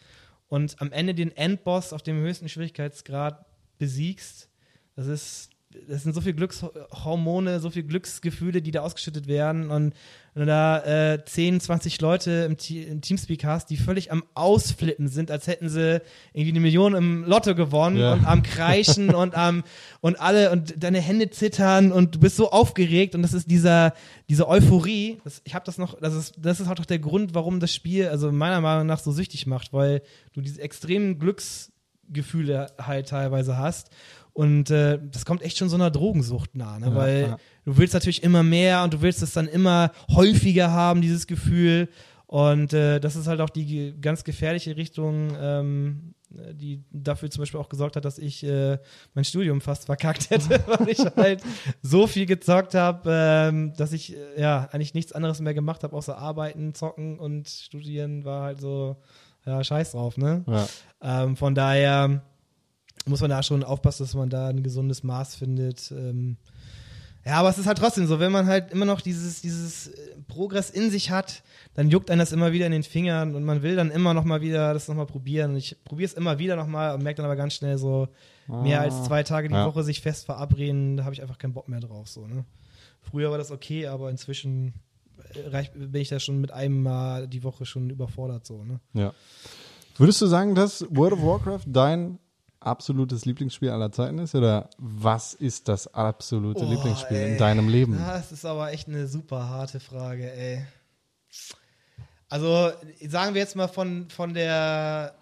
und am Ende den Endboss auf dem höchsten Schwierigkeitsgrad besiegst, das ist, das sind so viele Glückshormone, so viele Glücksgefühle, die da ausgeschüttet werden. Und wenn du da äh, 10, 20 Leute im, im Teamspeak hast, die völlig am Ausflippen sind, als hätten sie irgendwie eine Million im Lotto gewonnen Ja. und am Kreischen <laughs> und am und alle und deine Hände zittern und du bist so aufgeregt und das ist dieser diese Euphorie. Das, ich habe das noch, das ist das ist halt auch der Grund, warum das Spiel also meiner Meinung nach so süchtig macht, weil du diese extremen Glücksgefühle halt teilweise hast. Und äh, das kommt echt schon so einer Drogensucht nah, ne? Ja, weil ja. du willst natürlich immer mehr und du willst es dann immer häufiger haben, dieses Gefühl. Und äh, das ist halt auch die ge- ganz gefährliche Richtung, ähm, die dafür zum Beispiel auch gesorgt hat, dass ich äh, mein Studium fast verkackt hätte, <laughs> weil ich halt so viel gezockt habe, ähm, dass ich äh, ja eigentlich nichts anderes mehr gemacht habe, außer arbeiten, zocken und studieren war halt so, ja, scheiß drauf, ne? Ja. Ähm, von daher muss man da schon aufpassen, dass man da ein gesundes Maß findet. Ähm, ja, aber es ist halt trotzdem so, wenn man halt immer noch dieses, dieses äh, Progress in sich hat, dann juckt einen das immer wieder in den Fingern und man will dann immer noch mal wieder das noch mal probieren. Und ich probiere es immer wieder noch mal und merke dann aber ganz schnell so, mehr als zwei Tage die Ja. Woche sich fest verabreden, da habe ich einfach keinen Bock mehr drauf. So, ne? Früher war das okay, aber inzwischen äh, reich, bin ich da schon mit einem Mal die Woche schon überfordert. So, ne? Ja. Würdest du sagen, dass World of Warcraft dein absolutes Lieblingsspiel aller Zeiten ist? Oder was ist das absolute Oh, Lieblingsspiel in ey. deinem Leben? Das ist aber echt eine super harte Frage, ey. Also, sagen wir jetzt mal von, von der,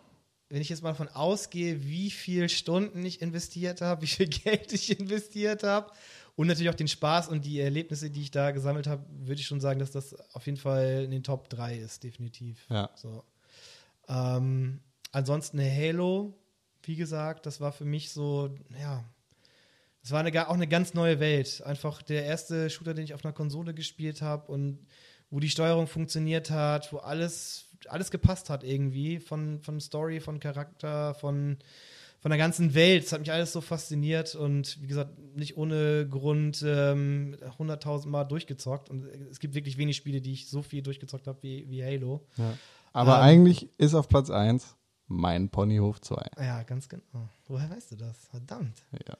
wenn ich jetzt mal davon ausgehe, wie viel Stunden ich investiert habe, wie viel <laughs> Geld ich investiert habe und natürlich auch den Spaß und die Erlebnisse, die ich da gesammelt habe, würde ich schon sagen, dass das auf jeden Fall in den Top 3 ist, definitiv. Ja. So. Ähm, ansonsten Halo, wie gesagt, das war für mich so, ja, Es war eine, auch eine ganz neue Welt. Einfach der erste Shooter, den ich auf einer Konsole gespielt habe und wo die Steuerung funktioniert hat, wo alles, alles gepasst hat irgendwie. Von, von Story, von Charakter, von, von der ganzen Welt. Es hat mich alles so fasziniert und wie gesagt, nicht ohne Grund ähm, 100.000 Mal durchgezockt. Und es gibt wirklich wenig Spiele, die ich so viel durchgezockt habe wie, wie Halo. Aber Ähm. eigentlich ist auf Platz 1 mein Ponyhof 2. Ja, ganz genau. Woher weißt du das? Verdammt. Ja.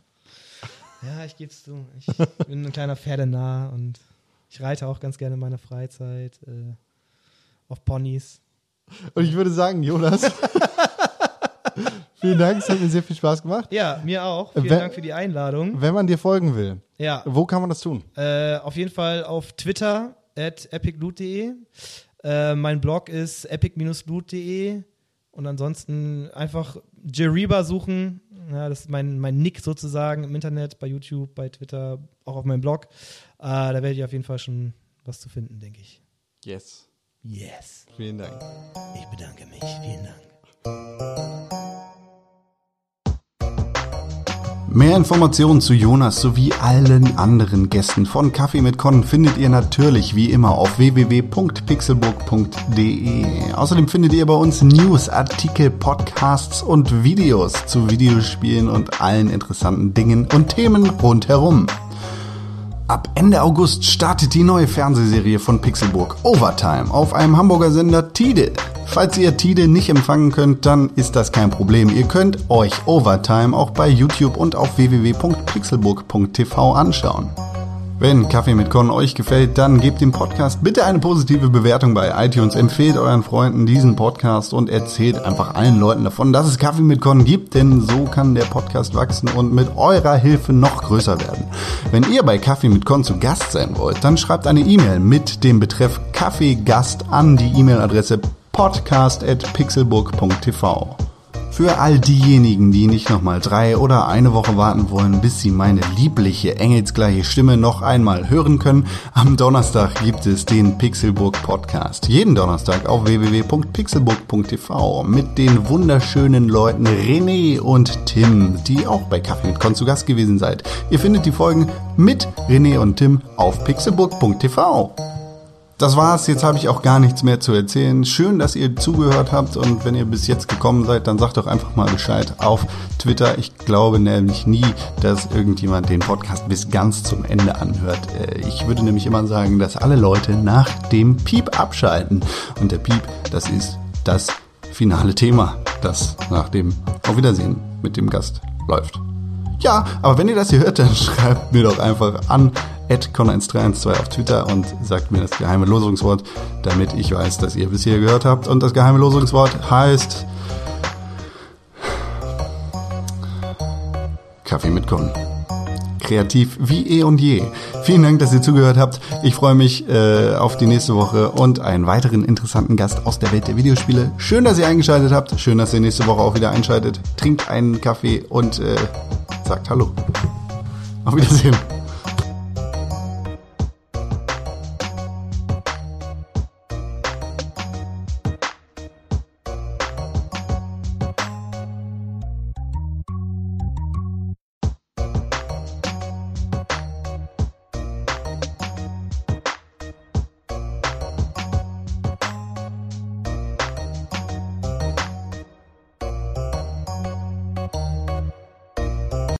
Ja, ich geb's zu. Ich bin ein kleiner Pferdenah und ich reite auch ganz gerne in meiner Freizeit äh, auf Ponys. Und ich würde sagen, Jonas, <laughs> vielen Dank, es hat mir sehr viel Spaß gemacht. Ja, mir auch. Vielen Wer- Dank für die Einladung. Wenn man dir folgen will, Ja, wo kann man das tun? äh, auf jeden Fall auf Twitter at epicloot.de. Äh, mein Blog ist epic-loot.de und ansonsten einfach Jeriba suchen. Ja, das ist mein, mein Nick sozusagen im Internet, bei YouTube, bei Twitter, auch auf meinem Blog. Äh, da werdet ihr auf jeden Fall schon was zu finden, denke ich. Yes. Yes. Vielen Dank. Ich bedanke mich. Vielen Dank. Mehr Informationen zu Jonas sowie allen anderen Gästen von Kaffee mit Con findet ihr natürlich wie immer auf www.pixelburg.de. Außerdem findet ihr bei uns News, Artikel, Podcasts und Videos zu Videospielen und allen interessanten Dingen und Themen rundherum. Ab Ende August startet die neue Fernsehserie von Pixelburg, Overtime, auf einem Hamburger Sender Tide. Falls ihr Tide nicht empfangen könnt, dann ist das kein Problem. Ihr könnt euch Overtime auch bei YouTube und auf www.pixelburg.tv anschauen. Wenn Kaffee mit Con euch gefällt, dann gebt dem Podcast bitte eine positive Bewertung bei iTunes, empfehlt euren Freunden diesen Podcast und erzählt einfach allen Leuten davon, dass es Kaffee mit Con gibt, denn so kann der Podcast wachsen und mit eurer Hilfe noch größer werden. Wenn ihr bei Kaffee mit Con zu Gast sein wollt, dann schreibt eine E-Mail mit dem Betreff Kaffeegast an die E-Mail-Adresse podcast@pixelburg.tv. Für all diejenigen, die nicht nochmal drei oder eine Woche warten wollen, bis sie meine liebliche, engelsgleiche Stimme noch einmal hören können, am Donnerstag gibt es den Pixelburg Podcast. Jeden Donnerstag auf www.pixelburg.tv mit den wunderschönen Leuten René und Tim, die auch bei Kaffee mit Con zu Gast gewesen seid. Ihr findet die Folgen mit René und Tim auf pixelburg.tv. Das war's, jetzt habe ich auch gar nichts mehr zu erzählen. Schön, dass ihr zugehört habt und wenn ihr bis jetzt gekommen seid, dann sagt doch einfach mal Bescheid auf Twitter. Ich glaube nämlich nie, dass irgendjemand den Podcast bis ganz zum Ende anhört. Äh, Ich würde nämlich immer sagen, dass alle Leute nach dem Piep abschalten. Und der Piep, das ist das finale Thema, das nach dem Auf Wiedersehen mit dem Gast läuft. Ja, aber wenn ihr das hier hört, dann <laughs> schreibt mir doch einfach an con1312 auf Twitter und sagt mir das geheime Losungswort, damit ich weiß, dass ihr bis hier gehört habt. Und das geheime Losungswort heißt Kaffee mit Con. Kreativ wie eh und je. Vielen Dank, dass ihr zugehört habt. Ich freue mich äh, auf die nächste Woche und einen weiteren interessanten Gast aus der Welt der Videospiele. Schön, dass ihr eingeschaltet habt. Schön, dass ihr nächste Woche auch wieder einschaltet. Trinkt einen Kaffee und äh, sagt Hallo. Auf Wiedersehen.